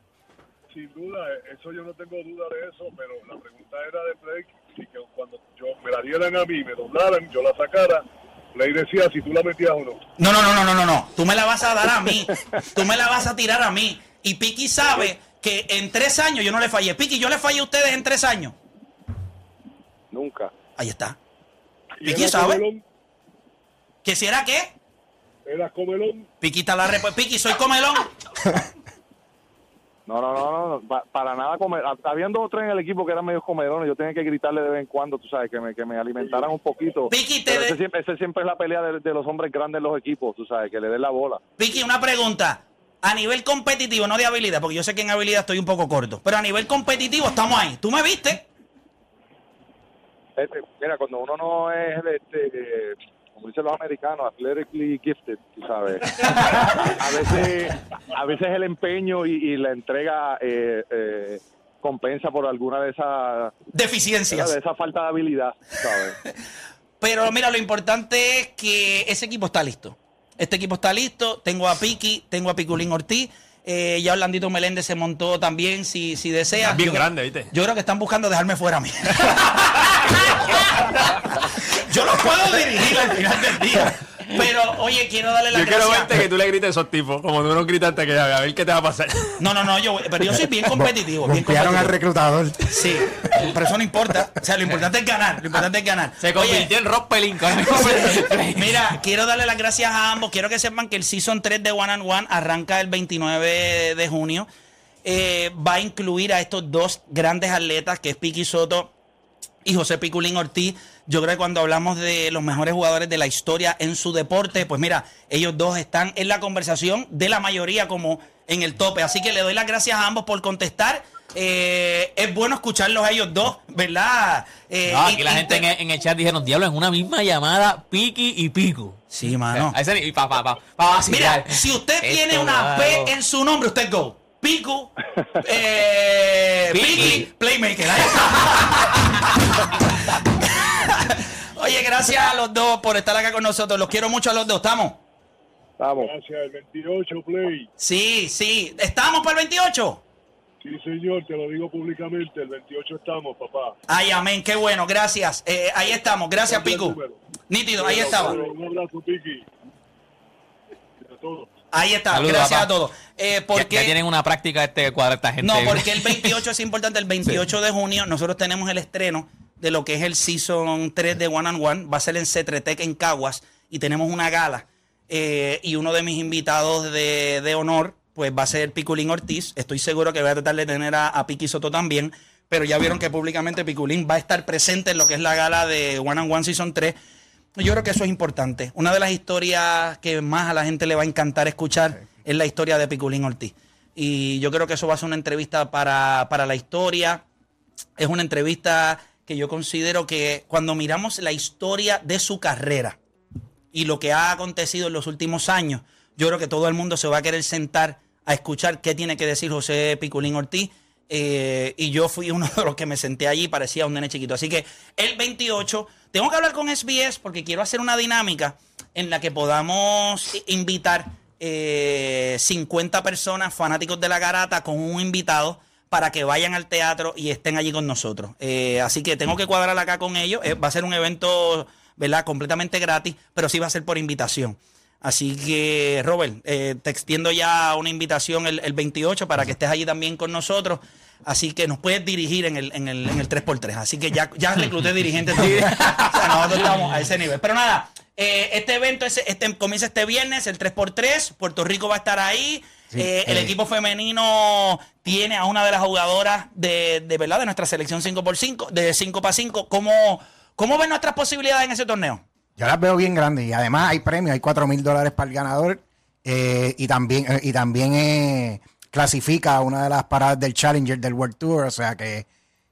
Sin duda, eso yo no tengo duda de eso, pero la pregunta era de Blake y que cuando yo me la dieran a mí, me doblaran, yo la sacara, Blake decía si tú la metías o no. no, no, no, no, no, no, no. Tú me la vas a dar a mí. Tú me la vas a tirar a mí. Y Piki sabe que en tres años yo no le fallé. Piki, yo le fallé a ustedes en tres años. Nunca. Ahí está. Piki era sabe. comelón, ¿Que si era qué? era comelón. Piki está la respuesta. Piki, soy comelón. No, no, no, no, pa- para nada comer. hab- Habían dos o tres en el equipo que eran medio comedones. Yo tenía que gritarle de vez en cuando, tú sabes, que me, que me alimentaran un poquito. Vicky, te Pero de- ese, siempre, ese siempre es la pelea de, de los hombres grandes en los equipos, tú sabes, que le den la bola. Piki, una pregunta. A nivel competitivo, no de habilidad, porque yo sé que en habilidad estoy un poco corto. Pero a nivel competitivo estamos ahí. ¿Tú me viste? Este, mira, cuando uno no es, este, como dicen los americanos, athletically gifted, tú sabes, a veces, a veces el empeño y, y la entrega eh, eh, compensa por alguna de esas Deficiencias. de esa falta de habilidad, ¿sabes? Pero mira, lo importante es que ese equipo está listo. Este equipo está listo. Tengo a Piki, tengo a Piculín Ortiz. Eh, ya Orlandito Meléndez se montó también, si, si desea. Bien Yo grande, ¿viste? Yo creo que están buscando dejarme fuera a mí. Yo lo puedo dirigir al final del día. Pero, oye, quiero darle la Yo quiero gracias. verte que tú le grites a esos tipos, como tú no gritaste que a ver qué te va a pasar. No, no, no, yo, pero yo soy bien competitivo. Bien Golpearon al competitivo. reclutador. Sí, pero eso no importa. O sea, lo importante es ganar. Lo importante es ganar. Se Oye, convirtió en Rob Pelinka. Mira, quiero darle las gracias a ambos. Quiero que sepan que el Season 3 de One and One arranca el 29 de junio. Eh, va a incluir a estos dos grandes atletas, que es Piki Soto y José Piculín Ortiz. Yo creo que cuando hablamos de los mejores jugadores de la historia en su deporte, pues mira, ellos dos están en la conversación de la mayoría como en el tope. Así que le doy las gracias a ambos por contestar. Eh, es bueno escucharlos a ellos dos, ¿verdad? Eh, No, aquí y- la gente te- en el, en el chat dijeron, diablo, en una misma llamada, Piki y Pico. Sí, mano. Ese- y pa, pa, pa. Mira, si usted Esto, tiene una. P en su nombre, usted go. Piku, eh, Piki, Playmaker. Oye, gracias a los dos por estar acá con nosotros. Los quiero mucho a los dos. ¿Estamos? Estamos. Gracias, el 28 Play. Sí, sí. ¿Estamos para el 28? Sí, señor, te lo digo públicamente. El 28 estamos, papá. Ay, amén. Qué bueno. Gracias. Eh, ahí estamos. Gracias, Piku. Nítido. Ahí estaba. Un abrazo, Piki. A todos. Ahí está. Saludos, Gracias papá. a todos. Eh, Ya, porque ya tienen una práctica este cuadro esta gente. No, porque el 28 es importante. El 28 de junio nosotros tenemos el estreno de lo que es el Season 3 de One and One. Va a ser en Cetretec, en Caguas. Y tenemos una gala. Eh, y uno de mis invitados de, de honor, pues va a ser Piculín Ortiz. Estoy seguro que voy a tratar de tener a, a Piqui Soto también. Pero ya vieron que públicamente Piculín va a estar presente en lo que es la gala de One and One Season 3. Yo creo que eso es importante. Una de las historias que más a la gente le va a encantar escuchar es la historia de Piculín Ortiz. Y yo creo que eso va a ser una entrevista para, para la historia. Es una entrevista que yo considero que cuando miramos la historia de su carrera y lo que ha acontecido en los últimos años, yo creo que todo el mundo se va a querer sentar a escuchar qué tiene que decir José Piculín Ortiz. Eh, y yo fui uno de los que me senté allí, parecía un nene chiquito. Así que el 28, tengo que hablar con SBS porque quiero hacer una dinámica en la que podamos invitar eh, 50 personas, fanáticos de la garata, con un invitado para que vayan al teatro y estén allí con nosotros. Eh, así que tengo que cuadrar acá con ellos. Eh, va a ser un evento, ¿verdad? Completamente gratis, pero sí va a ser por invitación. Así que, Robert, eh, te extiendo ya una invitación el, el 28 para que estés allí también con nosotros. Así que nos puedes dirigir en el, en el, en el 3x3. Así que ya, ya recluté dirigente también. o sea, nosotros estamos a ese nivel. Pero nada, eh, este evento es- este, comienza este viernes, el 3x3. Puerto Rico va a estar ahí. Sí, Eh, el eh. equipo femenino tiene a una de las jugadoras de, de verdad de nuestra selección 5x5, de 5 x 5. ¿Cómo, ¿Cómo ven nuestras posibilidades en ese torneo? Yo las veo bien grandes y además hay premios, hay 4 mil dólares para el ganador eh, y también, eh, y también eh, clasifica una de las paradas del Challenger del World Tour, o sea que,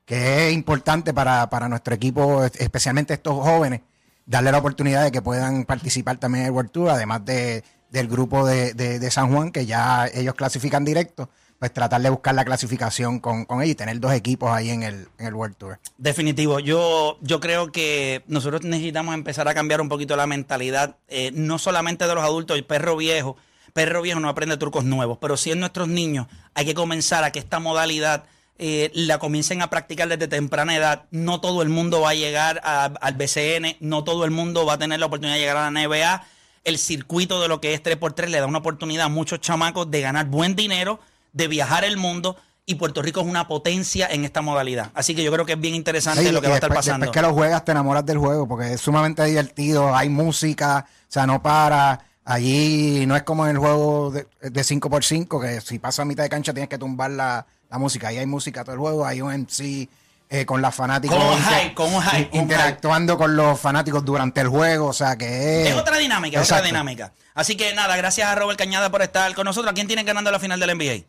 que es importante para, para nuestro equipo, especialmente estos jóvenes, darle la oportunidad de que puedan participar también en el World Tour, además de, del grupo de- de San Juan, que ya ellos clasifican directo, pues tratar de buscar la clasificación con, con ellos y tener dos equipos ahí en el, en el World Tour. Definitivo. Yo, yo creo que nosotros necesitamos empezar a cambiar un poquito la mentalidad, eh, no solamente de los adultos, el perro viejo. Perro viejo no aprende trucos nuevos, pero sí en nuestros niños hay que comenzar a que esta modalidad eh, la comiencen a practicar desde temprana edad. No todo el mundo va a llegar al BCN, no todo el mundo va a tener la oportunidad de llegar a la NBA. El circuito de lo que es 3x3 le da una oportunidad a muchos chamacos de ganar buen dinero, de viajar el mundo. Y Puerto Rico es una potencia en esta modalidad. Así que yo creo que es bien interesante Sí, lo que va a estar después, pasando. Después que lo juegas, te enamoras del juego porque es sumamente divertido. Hay música, o sea, no para. Allí no es como en el juego de, de 5x5, que si pasa a mitad de cancha tienes que tumbar la, la música. Ahí hay música todo el juego, hay un MC eh, con las fanáticos. Con un inter- hype, con un hype, con un interactuando con los fanáticos durante el juego, o sea que es. Es otra dinámica, es otra dinámica. Así que nada, gracias a Robert Cañada por estar con nosotros. ¿A quién tienen ganando la final del NBA?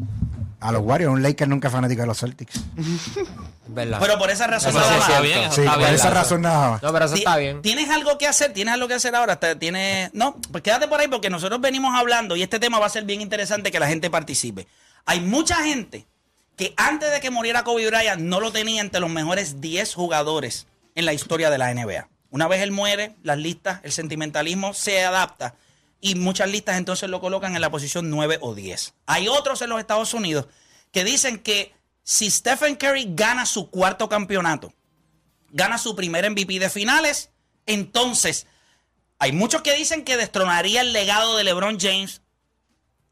A los Warriors, un Lakers nunca es fanático de los Celtics. ¿Verdad? Pero por esa razón nada más. bien, Sí, por bien. esa razón nada más. No, pero eso está bien. ¿Tienes algo que hacer? ¿Tienes algo que hacer ahora? ¿Tienes... No, pues quédate por ahí porque nosotros venimos hablando y este tema va a ser bien interesante que la gente participe. Hay mucha gente que antes de que muriera Kobe Bryant no lo tenía entre los mejores 10 jugadores en la historia de la NBA. Una vez él muere, las listas, el sentimentalismo se adapta y muchas listas entonces lo colocan en la posición 9 o 10. Hay otros en los Estados Unidos que dicen que si Stephen Curry gana su cuarto campeonato, gana su primer MVP de finales, entonces hay muchos que dicen que destronaría el legado de LeBron James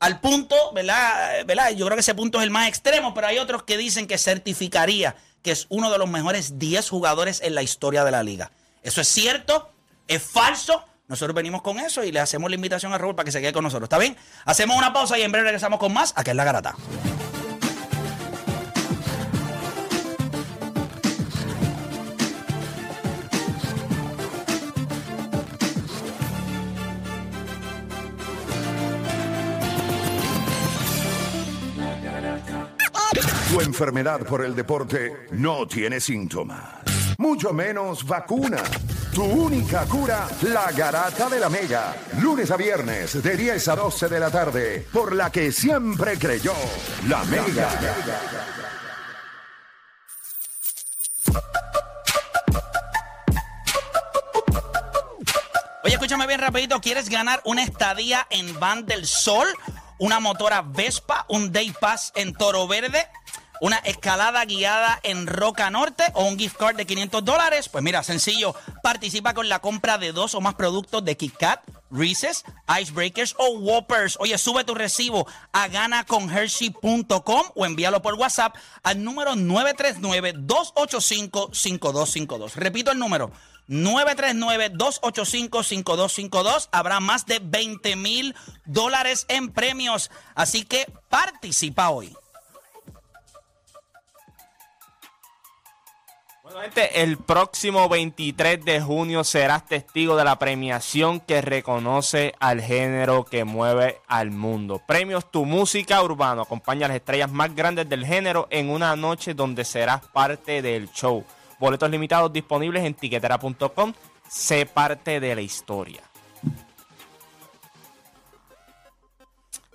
al punto, ¿verdad? ¿verdad? Yo creo que ese punto es el más extremo, pero hay otros que dicen que certificaría que es uno de los mejores 10 jugadores en la historia de la liga. ¿Eso es cierto? ¿Es falso? Nosotros venimos con eso y le hacemos la invitación a Raúl para que se quede con nosotros. ¿Está bien? Hacemos una pausa y en breve regresamos con más. Acá es la garata. Enfermedad por el deporte no tiene síntomas, mucho menos vacuna. Tu única cura, la garata de la mega. Lunes a viernes de 10 a 12 de la tarde, por la que siempre creyó, la mega. Oye, escúchame bien rapidito. ¿Quieres ganar una estadía en Van del Sol? ¿Una motora Vespa? ¿Un Day Pass en Toro Verde? ¿Una escalada guiada en Roca Norte? ¿O un gift card de 500 dólares? Pues mira, sencillo. Participa con la compra de dos o más productos de Kit Kat, Reese's, Icebreakers o Whoppers. Oye, sube tu recibo a ganaconhershey.com o envíalo por WhatsApp al número 939-285-5252. Repito el número. 939-285-5252. Habrá más de 20 mil dólares en premios. Así que participa hoy. El próximo 23 de junio serás testigo de la premiación que reconoce al género que mueve al mundo. Premios Tu Música Urbano. Acompaña a las estrellas más grandes del género en una noche donde serás parte del show. Boletos limitados disponibles en tiquetera.com. Sé parte de la historia.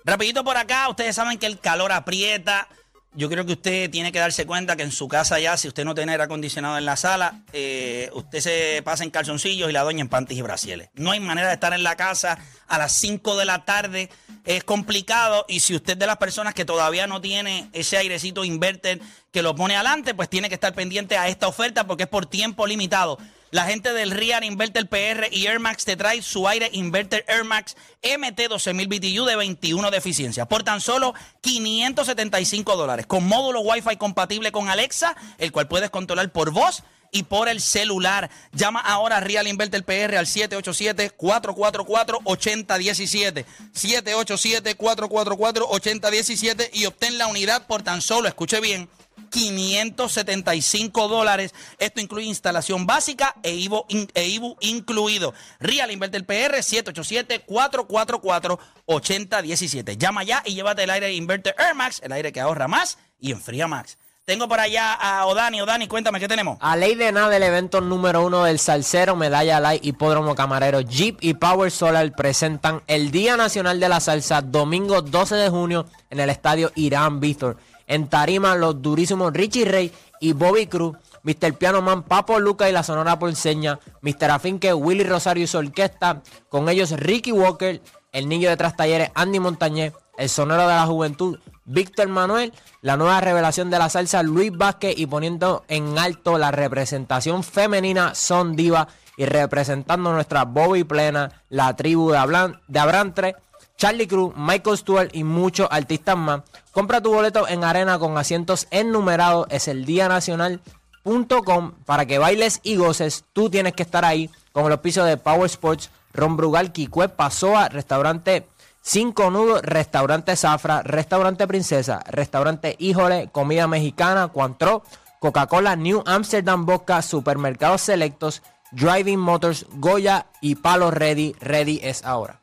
Rapidito por acá, ustedes saben que el calor aprieta. Yo creo que usted tiene que darse cuenta que en su casa ya, si usted no tiene aire acondicionado en la sala, eh, usted se pasa en calzoncillos y la doña en panties y brasieles. No hay manera de estar en la casa a las 5 de la tarde. Es complicado y si usted es de las personas que todavía no tiene ese airecito inverter que lo pone adelante, pues tiene que estar pendiente a esta oferta porque es por tiempo limitado. La gente del Real Inverter PR y Air Max te trae su aire Inverter Air Max MT 12000 BTU de 21 de eficiencia por tan solo 575 dólares con módulo Wi-Fi compatible con Alexa, el cual puedes controlar por voz y por el celular. Llama ahora a Real Inverter PR al 787-444-8017. 787-444-8017 y obtén la unidad por tan solo, escuche bien, 575 dólares. Esto incluye instalación básica e IVU, e IVU incluido. Real Inverter PR 787-444-8017. Llama ya y llévate el aire Inverter Air Max, el aire que ahorra más y enfría más. Tengo por allá a Odani. Odani, cuéntame, ¿qué tenemos? A ley de nada, el evento número uno del Salcero, Medalla Light, Hipódromo Camarero, Jeep y Power Solar presentan el Día Nacional de la Salsa, domingo 12 de junio, en el estadio Irán Víctor. En tarima, los durísimos Richie Ray y Bobby Cruz, Mr. Piano Man, Papo Luca y la Sonora Porceña, Mr. Afinque, Willy Rosario y su orquesta, con ellos Ricky Walker, el niño de Tras Talleres, Andy Montañez, el sonero de la juventud, Víctor Manuel, la nueva revelación de la salsa, Luis Vázquez, y poniendo en alto la representación femenina Son Diva y representando nuestra Bobby Plena, la tribu de, de Abrantre, Charlie Cruz, Michael Stewart y muchos artistas más. Compra tu boleto en arena con asientos enumerados. Es el Día Nacional.com para que bailes y goces. Tú tienes que estar ahí con los pisos de Power Sports, Ron Brugal, Kikue, Pasoa, Restaurante Cinco Nudos, Restaurante Zafra, Restaurante Princesa, Restaurante Híjole, Comida Mexicana, Cuantro, Coca-Cola, New Amsterdam Vodka, Supermercados Selectos, Driving Motors, Goya y Palo Ready. Ready es ahora.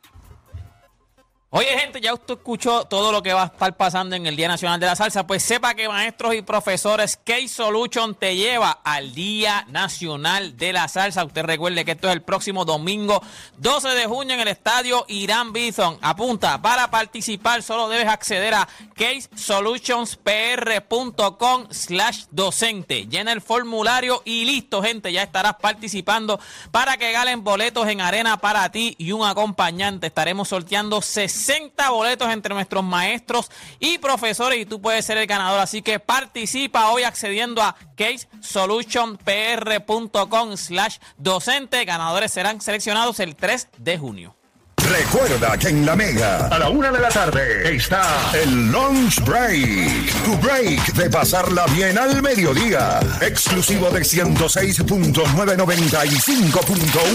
Oye, gente, ya usted escuchó todo lo que va a estar pasando en el Día Nacional de la Salsa. Pues sepa que maestros y profesores, K-Solution te lleva al Día Nacional de la Salsa. Usted recuerde que esto es el próximo domingo 12 de junio en el estadio Irán Bison. Apunta, para participar solo debes acceder a casesolutionsPR.com slash docente. Llena el formulario y listo, gente, ya estarás participando para que galen boletos en arena para ti y un acompañante. Estaremos sorteando 60 boletos entre nuestros maestros y profesores y tú puedes ser el ganador. Así que participa hoy accediendo a casesolutionpr.com slash docente. Ganadores serán seleccionados el 3 de junio. Recuerda que en la Mega, a la una de la tarde, está el Lunch Break. Tu break de pasarla bien al mediodía. Exclusivo de 106.995.1.